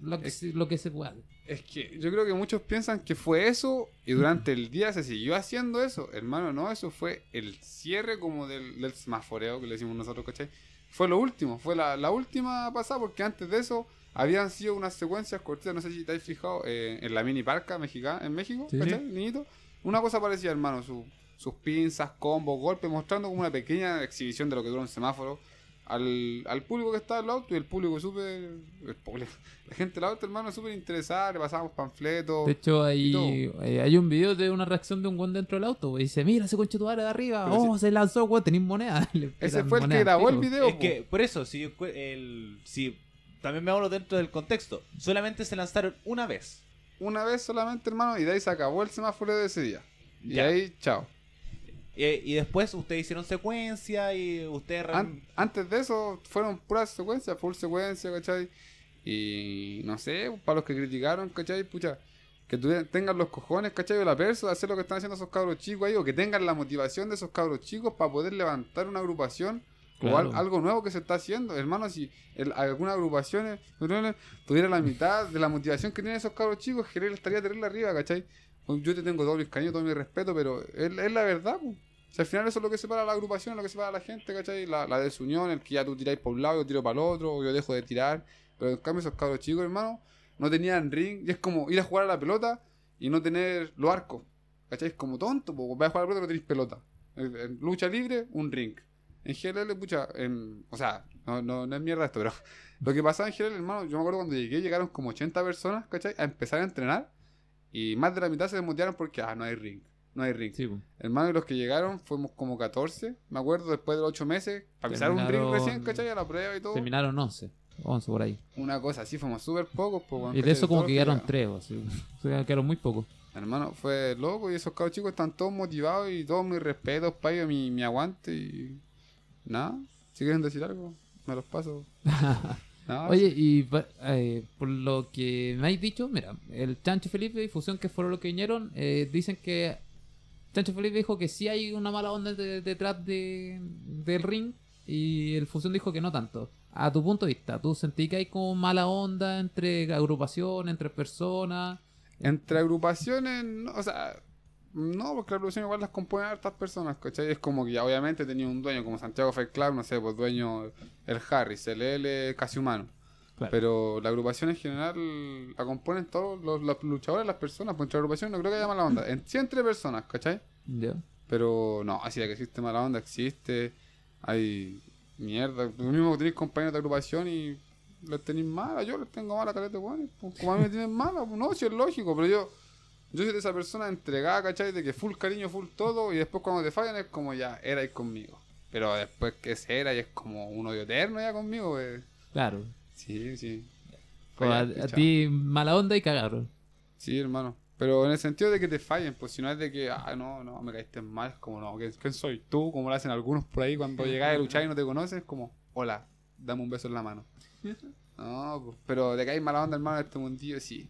lo que, Es- se, lo que se puede. Es que yo creo que muchos piensan que fue eso y durante el día se siguió haciendo eso. Hermano, no, eso fue el cierre como del, del semaforeo que le decimos nosotros, ¿cachai? Fue lo último, fue la, la última pasada porque antes de eso habían sido unas secuencias cortitas, no sé si te has fijado, eh, en la mini parca mexicana, en México, Sí. ¿cachai? Niñito. Una cosa parecía, hermano, su- sus pinzas, combos, golpes, mostrando como una pequeña exhibición de lo que dura un semáforo. al, al público que estaba en el auto y el público súper. [laughs] La gente del auto, hermano, súper interesada, le pasábamos panfletos. De hecho, hay, eh, hay un video de una reacción de un guan dentro del auto. Y dice, mira ese conche tu de arriba. Pero oh, se lanzó, weón, tenéis moneda. [laughs] Ese fue el que al grabó el video. Es po. que, por eso, si, el, si también hablo dentro del contexto, solamente se lanzaron una vez. Una vez solamente, hermano, y de ahí se acabó el semáforo de ese día. Y Ya. ahí, chao. Y después ustedes hicieron secuencia y ustedes... An- antes de eso fueron puras secuencias, full secuencia, ¿cachai? Y no sé, para los que criticaron, ¿cachai? Pucha, que tengan los cojones, ¿cachai? O la perso de hacer lo que están haciendo esos cabros chicos ahí, o que tengan la motivación de esos cabros chicos para poder levantar una agrupación Al- algo nuevo que se está haciendo. Hermano, si el- alguna agrupación eh, tuviera la mitad de la motivación que tienen esos cabros chicos, Jerez estaría terrible arriba, ¿cachai? Pues Yo te tengo todo mi cariño, todo mi respeto, pero es, es la verdad, pues. O al final eso es lo que separa a la agrupación, lo que separa a la gente, ¿cachai? La, la desunión, el que ya tú tiráis por un lado, yo tiro para el otro, o yo dejo de tirar. Pero en cambio esos cabros chicos, hermano, no tenían ring. Y es como ir a jugar a la pelota y no tener los arcos. ¿Cachai? Es como tonto, porque vas a jugar a la pelota no tenéis pelota. En lucha libre, un ring. En GLL, pucha, en, o sea, no, no, no es mierda esto, pero [laughs] lo que pasaba en GLL, hermano, yo me acuerdo cuando llegué, llegaron como 80 personas, ¿cachai? A empezar a entrenar. Y más de la mitad se desmotivaron porque, ah, no hay ring. No hay ring. Sí, po. Hermano, y los que llegaron fuimos como 14, me acuerdo, después de los 8 meses, para empezar un ring recién, ¿cachai? A la prueba y todo. Terminaron 11. 11 por ahí. Una cosa así, fuimos súper pocos. Pues, weón, Y de eso como que quedaron llegaron. 3. Así. [laughs] O sea, quedaron muy pocos. Hermano, fue loco y esos cabros chicos están todos motivados y todos mis respetos para ellos, mi, mi aguante y... Nada, si quieren decir algo, me los paso. [laughs] Oye, y eh, por lo que me habéis dicho, mira, el Chancho Felipe y Fusión, que fueron los que vinieron, eh, dicen que Chancho Felipe dijo que sí hay una mala onda de- detrás de, del ring y el Fusión dijo que no tanto. A tu punto de vista, ¿tú sentí que hay como mala onda entre agrupaciones, entre personas? Entre agrupaciones, no, o sea, no, porque la agrupación igual las componen hartas personas, ¿cachai? Es como que ya obviamente tenía un dueño como Santiago Club, no sé, pues dueño el Harris, el L casi humano. Claro. Pero la agrupación en general la componen todos los, los luchadores, las personas, pues entre agrupación no creo que haya mala onda. En, sí entre personas, ¿cachai? Pero no, así de que existe mala onda, existe. Hay mierda. Tú mismo que tenéis compañeros de agrupación y les tenéis mala. Yo les tengo mala caleta, bueno. Como a mí me tienen mala, pues no, si es lógico. Pero yo, yo soy de esa persona entregada, ¿cachai? De que full cariño, full todo. Y después cuando te fallan es como ya, erais conmigo. Pero después que se era y es como un odio eterno ya conmigo, pues. Claro. Sí, sí. Pues a, a ti mala onda y cagaron. Sí, hermano. Pero en el sentido de que te fallen, pues si no es de que, ah, no, no, me caíste mal, es como, no, ¿quién, soy tú? Como lo hacen algunos por ahí cuando llegas a luchar y no te conoces, como, hola, dame un beso en la mano. [laughs] No, pues, pero de que hay mala onda, hermano, en este mundillo, sí.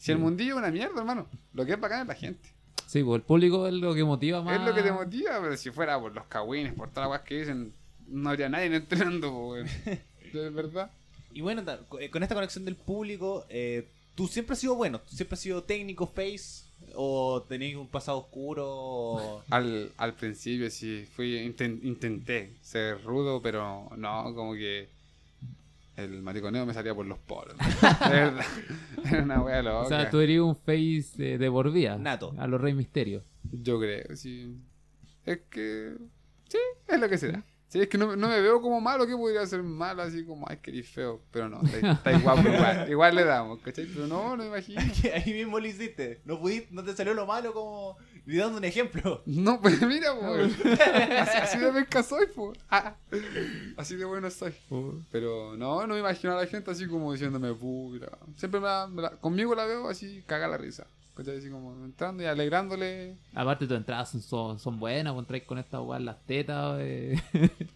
Si el mundillo es una mierda, hermano, lo que es bacán es la gente. Sí, pues el público es lo que motiva más. Es lo que te motiva, pero si fuera por los cagüines, por todas las cosas que dicen, no habría nadie entrenando, pues. [laughs] De verdad. Y bueno, eh, con esta conexión del público, eh, tú siempre has sido bueno, tú siempre has sido técnico, face, o tenéis un pasado oscuro. o- [laughs] Al, al principio sí, fui inten- intenté ser rudo, pero no, como que el mariconeo me salía por los poros. [laughs] De verdad. Era una wea loca. O sea, tú eres un face de, de por vida. Nato. A los Rey Misterio. Yo creo, sí. Es que. Sí, es lo que será. Sí, es que no, no me veo como malo, que podría ser malo, así como, ay, que feo. Pero no, está, [laughs] está guapo igual. Igual le damos, ¿cachai? Pero no, no me imagino. [laughs] Ahí mismo lo hiciste. No pudiste, no te salió lo malo como y dando un ejemplo. No, pues mira, pues. Así, así de pesca soy, pues. Ah, así de bueno soy. Pero no, no me imagino a la gente así como diciéndome puta. Siempre me la- me la- conmigo la veo así, caga la risa. ¿Cachai? Así como entrando y alegrándole. Aparte, tus entradas son, son, son buenas, vos con esta weá las tetas. eh.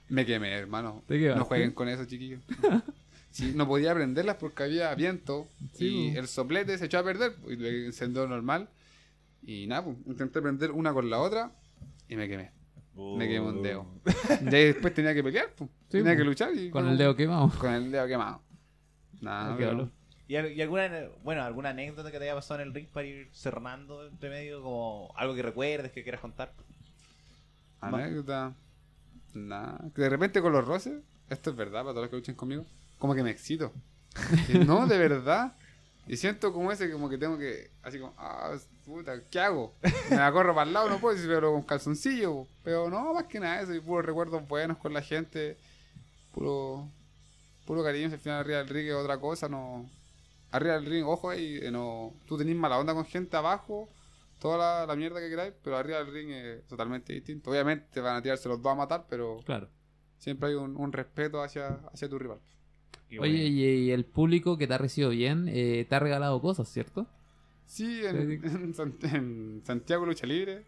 Me quemé, hermano. No jueguen con eso, chiquillos. [laughs] Sí, no podía prenderlas porque había viento Sí, y el soplete se echó a perder y lo encendió normal. Y nada, pues, intenté prender una con la otra y me quemé. Me quemé un dedo. [laughs] Y ahí después tenía que pelear, pues. Sí, tenía po. que luchar y con como- el dedo quemado. con el dedo quemado. Nada, dolor. ¿Y, al- y alguna, bueno, alguna anécdota que te haya pasado en el ring para ir cerrando entre medio? Como algo que recuerdes, que quieras contar. Anécdota. Nada. Que de repente con los roces, esto es verdad para todos los que luchen conmigo, como que me excito. [laughs] No, de verdad. Y siento como ese, como que tengo que, así como, ah, puta, ¿qué hago? Me la corro para el lado, no puedo decir, pero con calzoncillo. Pero no, más que nada eso, y puros recuerdos buenos con la gente. puro, puro cariño, si al final arriba del ring es otra cosa, no. Arriba del ring, ojo ahí, eh, no, tú tenés mala onda con gente abajo, toda la, la mierda que queráis, pero arriba del ring es totalmente distinto. Obviamente van a tirarse los dos a matar, pero Claro. siempre hay un, un respeto hacia, hacia tu rival. Oye, bueno. y, y el público que te ha recibido bien, eh, te ha regalado cosas, ¿cierto? Sí, en, [laughs] en San- en Santiago Lucha Libre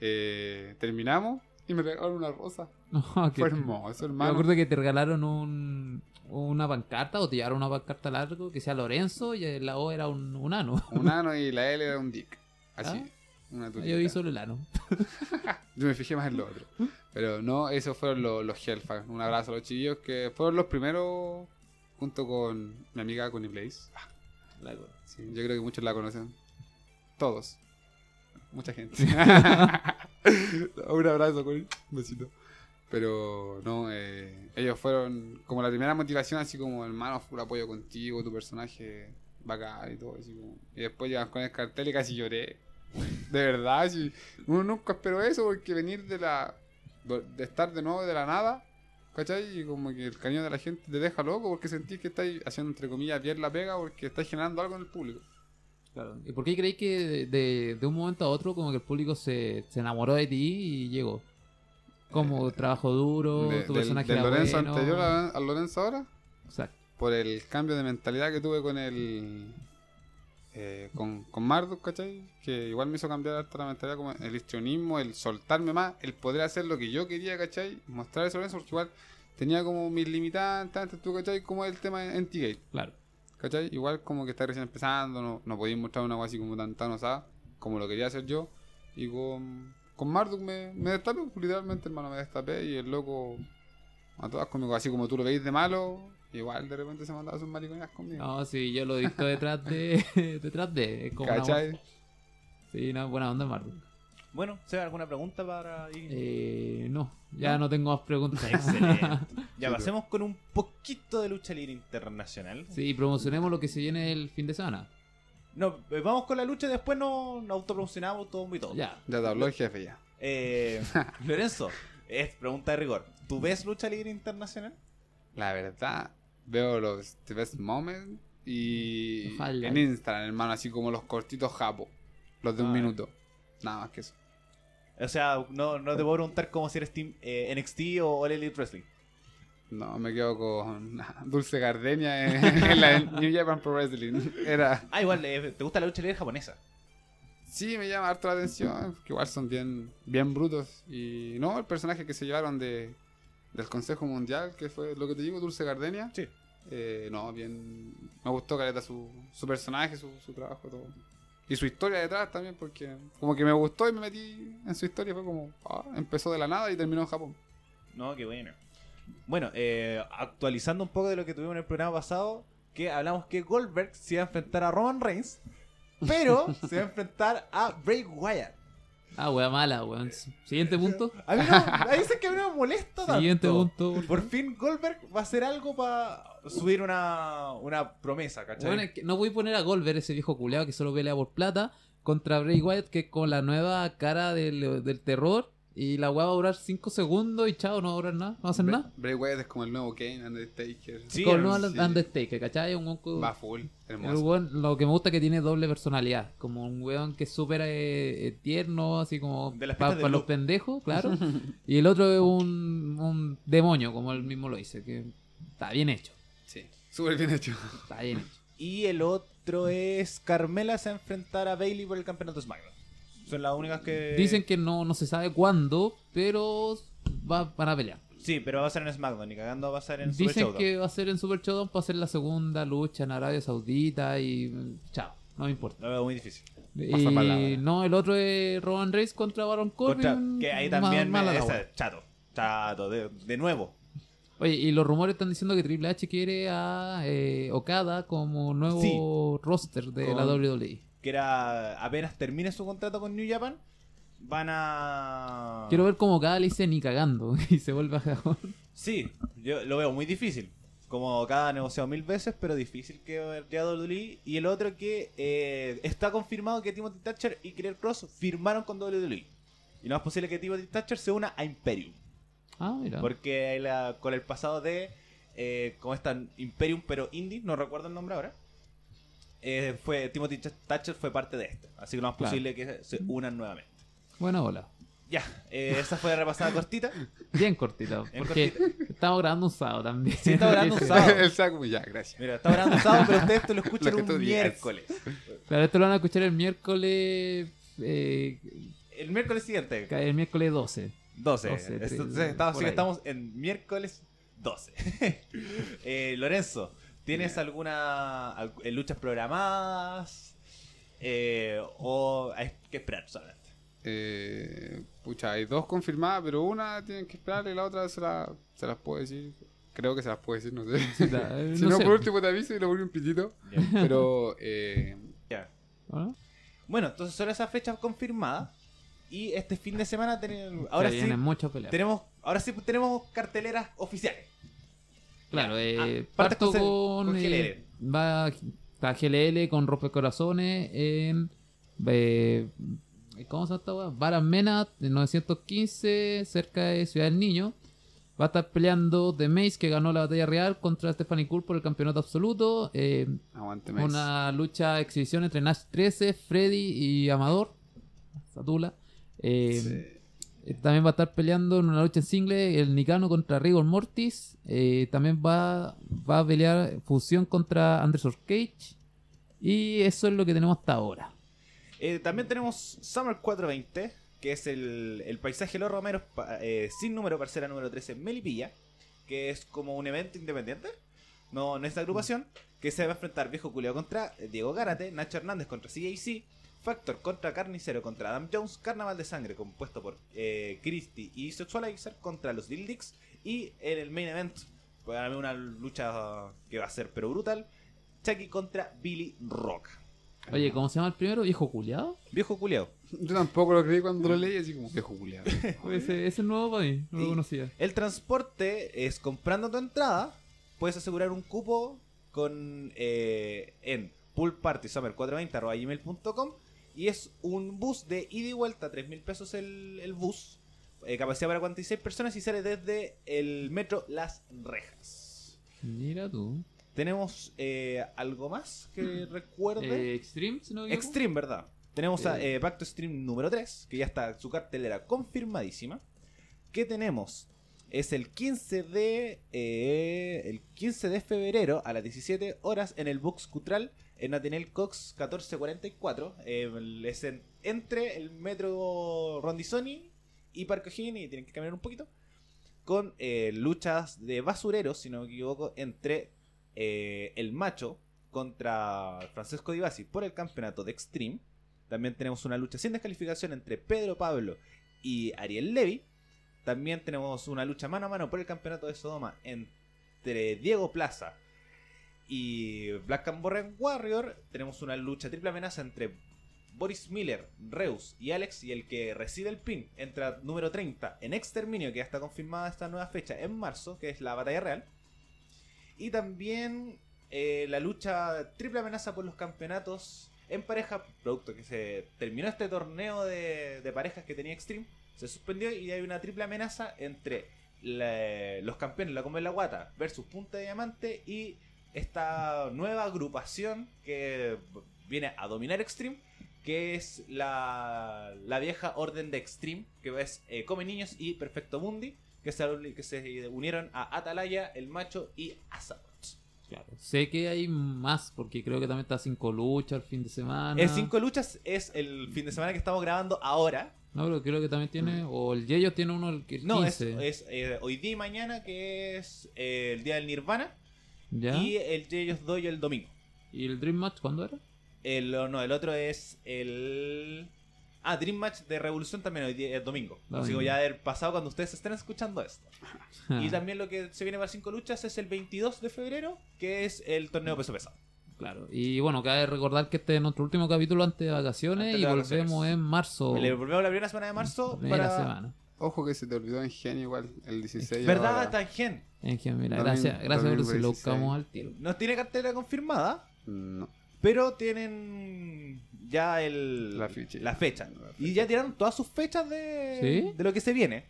eh, terminamos y me regalaron una rosa. [laughs] Fue hermoso, Me hermano. acuerdo que te regalaron un, una pancarta o te llevaron una pancarta largo que sea Lorenzo y la O era un, un ano. Un [laughs] ano y la L era un dick. Así. Ah. Una Yo vi solo el ano. Yo me fijé más en lo otro. Pero no, esos fueron los, los Hellfire. Un abrazo a los chiquillos que fueron los primeros junto con mi amiga Connie Blaze. Sí, yo creo que muchos la conocen. Todos. Mucha gente. [laughs] Un abrazo. Un besito. Pero no, eh, ellos fueron como la primera motivación, así como hermano, full apoyo contigo, tu personaje bacán y todo. Así como. Y después llegan con el cartel y casi lloré. De verdad, sí. Uno nunca esperó eso porque venir de la. de estar de nuevo de la nada, ¿cachai? Y como que el cariño de la gente te deja loco porque sentís que estáis haciendo, entre comillas, bien la pega porque estáis generando algo en el público. ¿Y por qué creéis que de, de- de un momento a otro como que el público se, se enamoró de ti y llegó? Como trabajo duro, De- tu del, personaje del Lorenzo bueno. anterior a- al Lorenzo ahora, Exacto. por el cambio de mentalidad que tuve con el. Eh, con, con Marduk, ¿cachai? Que igual me hizo cambiar harto la mentalidad, como el histrionismo, el soltarme más, el poder hacer lo que yo quería, ¿cachai? Mostrar eso porque igual tenía como mis limitantes antes, tú, ¿cachai? Como el tema en T-Gate. Claro. ¿Cachai? Igual como que está recién empezando, no, no podía mostrar una cosa así como tan, tan osada, como lo quería hacer yo. Y con, con Marduk me, me destapé, pues, literalmente, hermano, me destapé y el loco a todas conmigo, así como tú lo veis de malo, igual de repente se mandaba sus mariconías conmigo. No, sí, yo lo he visto detrás de... [laughs] detrás de... como ¿Cachai? buena- sí, una buena onda, Marvel. Bueno, ¿se alguna pregunta para ir? Eh, no, ya no, tengo más preguntas. Excelente. [laughs] Ya Sí, pasemos con un poquito de lucha libre internacional. sí, promocionemos lo que se viene el fin de semana. No, eh, vamos con la lucha y después nos, nos autopromocionamos todo y todo. Ya. Ya te habló el jefe ya. Eh, [laughs] Lorenzo, es pregunta de rigor. ¿Tú ves lucha libre internacional? La verdad, veo los The Best Moments y Ojalá. en Instagram, hermano, así como los cortitos japo, los de un Ah. minuto. Nada más que eso. O sea, no, no te puedo preguntar cómo si eres Team eh, NXT o All Elite Wrestling. No, me quedo con [laughs] Dulce Gardenia en, [laughs] en la New Japan Pro Wrestling. Era. Ah, igual, eh, ¿te gusta la lucha libre japonesa? Sí, me llama harto la atención, que igual son bien, bien brutos. Y no, el personaje que se llevaron de, del Consejo Mundial, que fue lo que te digo, Dulce Gardenia. Sí. eh, no, bien. Me gustó Caleta su, su personaje, su, su trabajo, todo. Y su historia detrás también, porque como que me gustó y me metí en su historia. Fue como, ah, empezó de la nada y terminó en Japón. No, qué bueno. Bueno, eh, actualizando un poco de lo que tuvimos en el programa pasado, que hablamos que Goldberg se iba a enfrentar a Roman Reigns, pero se va a enfrentar a Bray Wyatt. Ah, wea mala, weón. Siguiente punto. A mí no, a veces que a mí no me molesta tanto. Siguiente punto. por fin Goldberg va a hacer algo para subir una, una promesa, ¿cachai? Bueno, es que no voy a poner a Goldberg, ese viejo culeado que solo pelea por plata, contra Bray Wyatt, que es con la nueva cara del, del terror. Y la weá va a durar 5 segundos y chao, no va a durar nada, no va a hacer nada. Bray Wyatt es como el nuevo Kane, Undertaker. Sí, con el nuevo sí. Undertaker, ¿cachai? Un weón Va full, hermoso. weón- lo que me gusta es que tiene doble personalidad. Como un weón que es súper eh, eh, tierno, así como para los pendejos, claro. [laughs] y el otro es un, un demonio, como él mismo lo dice, que está bien hecho. Sí, súper bien hecho. Está bien hecho. Y el otro es Carmela se va a enfrentar a Bailey por el campeonato SmackDown. Son las únicas que... Dicen que no, no se sabe cuándo, pero va, van a pelear. Sí, pero va a ser en SmackDown y cagando va a ser en Super Dicen Showdown. que va a ser en Super Showdown para hacer la segunda lucha en Arabia Saudita y mm, chao, no me importa. Lo veo muy difícil. Y no, el otro es Roman Reigns contra Baron Contra- Corbin. que ahí Ma- también mala me... la esa- chato. Chato, de, de nuevo. Oye, y los rumores están diciendo que Triple H quiere a eh, Okada como nuevo roster de la WWE. Que era apenas termine su contrato con New Japan, van a... Quiero ver cómo Okada le dice ni cagando [laughs] y se vuelve a Japón. Sí, yo lo veo muy difícil. Como cada negociado mil veces, pero difícil que ya WWE. Y el otro que eh, está confirmado que Timothy Thatcher y Killer Cross firmaron con WWE. Y no es posible que Timothy Thatcher se una a Imperium. Ah, mira. Porque la- con el pasado de. Eh, como esta Imperium, pero indie, no recuerdo el nombre ahora. Eh, fue Timothy Ch- Thatcher fue parte de este. Así que lo más Claro. posible que se unan nuevamente. Bueno, hola. Ya, eh, esa fue la repasada cortita. Bien cortito. Bien Porque estamos grabando un sábado también. Sí, estamos grabando un [laughs] sábado. el saco, ya, gracias. Mira, está grabando un sábado, pero ustedes esto lo [laughs] escuchan Lo un miércoles. Claro, esto lo van a escuchar el miércoles. eh, El miércoles siguiente, el miércoles 12. 12. 12, Entonces, tres, estamos, por así que ahí. estamos en miércoles 12. [laughs] Eh, Lorenzo, ¿tienes alguna al- eh, luchas programadas? Eh, ¿O hay que esperar solamente? Eh, pucha, hay dos confirmadas, pero una tienen que esperar y la otra se, la, se las puedo decir. Creo que se las puedo decir, no sé. Da- eh, [laughs] si no sé. por último te aviso y lo pongo un pitito. Ya. [laughs] Pero eh, Ya. ¿Ah? Bueno, entonces son esas fechas confirmadas. Y este fin de semana tenemos, ahora Se sí vienen muchas peleas. tenemos, ahora sí tenemos carteleras oficiales. Claro, eh, Ah, parto con- con. eh, va, está GLL con Rompecorazones en. eh, ¿Cómo se llama? Baran Mena, en 915, cerca de Ciudad del Niño. Va a estar peleando The Mace, que ganó la batalla real contra Stephanie Cool por el campeonato absoluto. eh, aguante una lucha exhibición entre Nash 13, Freddy y Amador. Satula. Eh, eh, También va a estar peleando en una lucha en single el Nicano contra Rigor Mortis. Eh, también va, va a pelear Fusión contra Anderson Cage. Y eso es lo que tenemos hasta ahora. Eh, también tenemos Summer 420, que es el, el paisaje los romeros eh, sin número, parcela número 13, Melipilla, que es como un evento independiente, no, no es agrupación, que se va a enfrentar Viejo Culeo contra eh, Diego Gárate, Nacho Hernández contra CJC, Factor contra Carnicero contra Adam Jones, Carnaval de Sangre compuesto por eh, Christie y Sexualizer contra los Dildix, y en el main event, para mí una lucha que va a ser pero brutal, Chucky contra Billy Rock. Oye, ¿cómo se llama el primero? ¿Viejo culiado? Viejo Culeo. Yo tampoco lo creí cuando lo leí, así como viejo culiado. [laughs] [laughs] Ese, es nuevo para mí, no lo conocía. El transporte es comprando tu entrada, puedes asegurar un cupo con eh, en poolpartysummer420.gmail.com y es un bus de ida y vuelta, 3 mil pesos el, el bus, eh, capacidad para 46 personas y sale desde el metro Las Rejas. Mira tú. Tenemos eh, algo más que recuerde. Eh, Extreme, si no. Extreme, ¿verdad? Tenemos a Pacto Stream número 3, que ya está su cartelera confirmadísima. ¿Qué tenemos? Es el 15 de el 15 de febrero a las 17 horas en el Box Cutral en Atenel Cox 1444. Eh, es en- entre el metro Rondizoni y Parque O'Higgins y tienen que caminar un poquito. Con eh, luchas de basureros, si no me equivoco, entre eh, el macho contra Francesco Di Basi por el campeonato de Extreme. También tenemos una lucha sin descalificación entre Pedro Pablo y Ariel Levy. También tenemos una lucha mano a mano por el campeonato de Sodoma entre Diego Plaza y Black and Borren Warrior. Tenemos una lucha triple amenaza entre Boris Miller, Reus y Alex. Y el que recibe el pin entra número 30 en Exterminio, que ya está confirmada esta nueva fecha en marzo, que es la batalla real. Y también eh, la lucha triple amenaza por los campeonatos en pareja, producto que se terminó este torneo de, de parejas que tenía Extreme, se suspendió y hay una triple amenaza entre los campeones, la Comba y la Guata versus Punta de Diamante y esta nueva agrupación que viene a dominar Extreme, que es la, la vieja orden de Extreme, que es eh, Come Niños y Perfecto Mundi, que se, que se unieron a Atalaya, El Macho y Azaroth. Claro. Sé que hay más, porque creo que también está cinco luchas el fin de semana. El 5 luchas es el fin de semana que estamos grabando ahora. No, pero creo que también tiene. O el Yeyo tiene uno el, que- No, es, 15. es, eh, hoy día y mañana, que es eh, el día del Nirvana. ¿Ya? Y el Jeyos Doy el domingo. ¿Y el Dream Match cuándo era? El, no, el otro es el. Ah, Dream Match de Revolución también hoy día es domingo. Domingo. Así que ya del pasado cuando ustedes estén escuchando esto. [laughs] Y también lo que se viene para 5 luchas es el 22 de febrero, que es el torneo peso pesado. Claro. Y bueno, cabe recordar que este es nuestro último capítulo antes de vacaciones Antes y de volvemos vacaciones. en marzo. Le volvemos la primera semana de marzo Primera para. semana. Ojo que se te olvidó en genio igual, el 16. ¿Verdad, ahora. Tangen? En que, mira, gracias, gracias por si lo 16. buscamos al tiro. Nos tiene cartera confirmada. No. Pero tienen ya el, La fecha. la fecha. La Y ya tiraron todas sus fechas de, ¿Sí? de lo que se viene.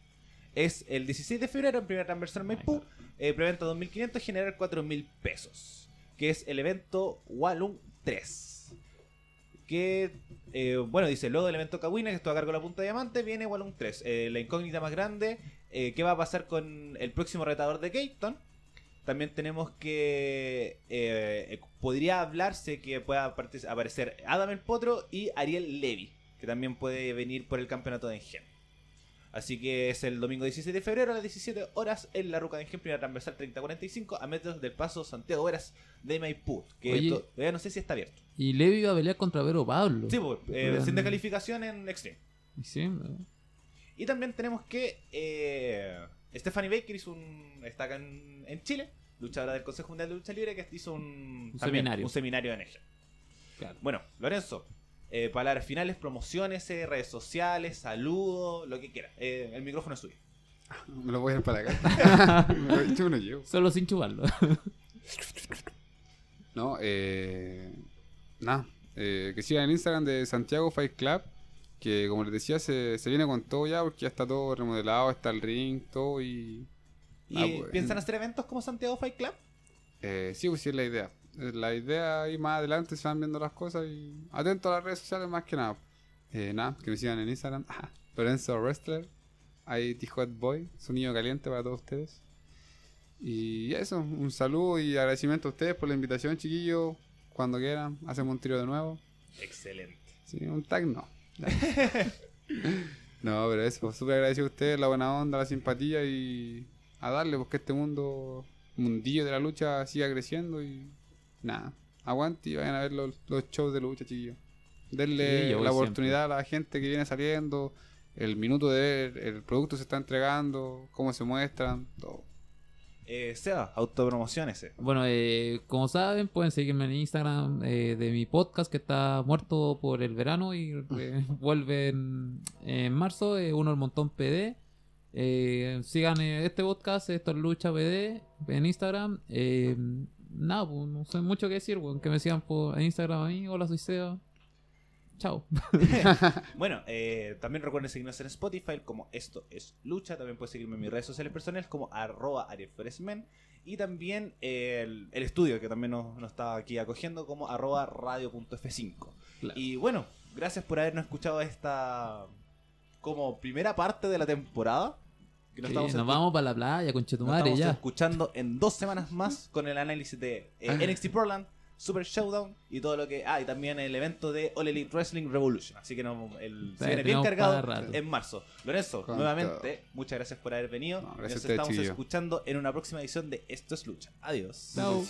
es el 16 de febrero en primera transversal Maipú. Eh, preventa 2.500, generar 4.000 pesos. Que es el evento Walloon 3. Que, eh, bueno, dice, luego del evento Kawina, que estuvo a cargo de la punta de diamante, viene Walloon 3. Eh, la incógnita más grande, eh, ¿qué va a pasar con el próximo retador de Gayton? También tenemos que eh, podría hablarse que pueda aparecer Adam el Potro y Ariel Levy, que también puede venir por el campeonato de Engen. Así que es el domingo 16 de febrero a las 17 horas en la Ruca de Engen, primera transversal 3045, a metros del paso Santiago Veras de Maipú, que Oye. todavía no sé si está abierto. Y Levi iba a pelear contra Vero Pablo. Sí, pues, eh, sin descalificación en Extreme. Sí, eh, Y también tenemos que eh, Stephanie Baker hizo un, está acá en, en Chile, luchadora del Consejo Mundial de Lucha Libre, que hizo un, Un también seminario. un seminario en ella. claro. Bueno, Lorenzo, eh, palabras finales, promociones, eh, redes sociales, saludos, lo que quiera. Eh, el micrófono es suyo. Me [laughs] lo voy a ir para acá. [laughs] Me lo no llevo. Solo sin chuparlo. [laughs] No, eh. Nada. eh, que sigan el Instagram de Santiago Fight Club. Que como les decía, se, se viene con todo ya porque ya está todo remodelado, está el ring, todo y. ¿Y Ah, pues. piensan hacer eventos como Santiago Fight Club? Eh, sí, pues sí es la idea. La idea ahí más adelante se van viendo las cosas y atento a las redes sociales más que nada. Eh, nada, que me sigan en Instagram. Ajá. [laughs] Lorenzo Wrestler. Ahí T-Hot Boy. Sonido caliente para todos ustedes. Y eso, un saludo y agradecimiento a ustedes por la invitación, chiquillos. Cuando quieran, hacemos un tiro de nuevo. Excelente. Sí, un tag no. [laughs] no, pero eso, súper agradecido a ustedes, la buena onda, la simpatía y a darle, porque este mundo, mundillo de la lucha siga creciendo y nada, aguante y vayan a ver los, los shows de lucha, chiquillos. Denle Sí, la siempre. oportunidad a la gente que viene saliendo, el minuto de ver, el producto se está entregando, cómo se muestran, todo. Eh, Seba, autopromociones. Bueno, eh, como saben, pueden seguirme en Instagram eh, de mi podcast que está muerto por el verano y eh, [laughs] vuelve en, en marzo, eh, uno el montón PD. Eh, sigan eh, este podcast, esto es Lucha PD en Instagram. Nada, pues, no sé mucho que decir, bueno, que me sigan por en Instagram a mí. Hola, soy Seba. Chao. [laughs] [laughs] Bueno, eh, también recuerden seguirnos en Spotify como Esto es Lucha. También pueden seguirme en mis redes sociales personales como arroba. Y también eh, el, el estudio que también nos, nos está aquí acogiendo como arroba radio.f5. Claro. Y bueno, gracias por habernos escuchado esta como primera parte de la temporada. Que nos Sí, estamos nos escu- vamos para la playa con nos Chetumare estamos ya. escuchando en dos semanas más con el análisis de eh, NXT Portland, Super Showdown y todo lo que. Ah, y también el evento de All Elite Wrestling Revolution. Así que no, el, se viene bien cargado en marzo. Lorenzo, Con nuevamente, muchas gracias por haber venido. No, nos estamos escuchando en una próxima edición de Esto es Lucha. Adiós. Chao.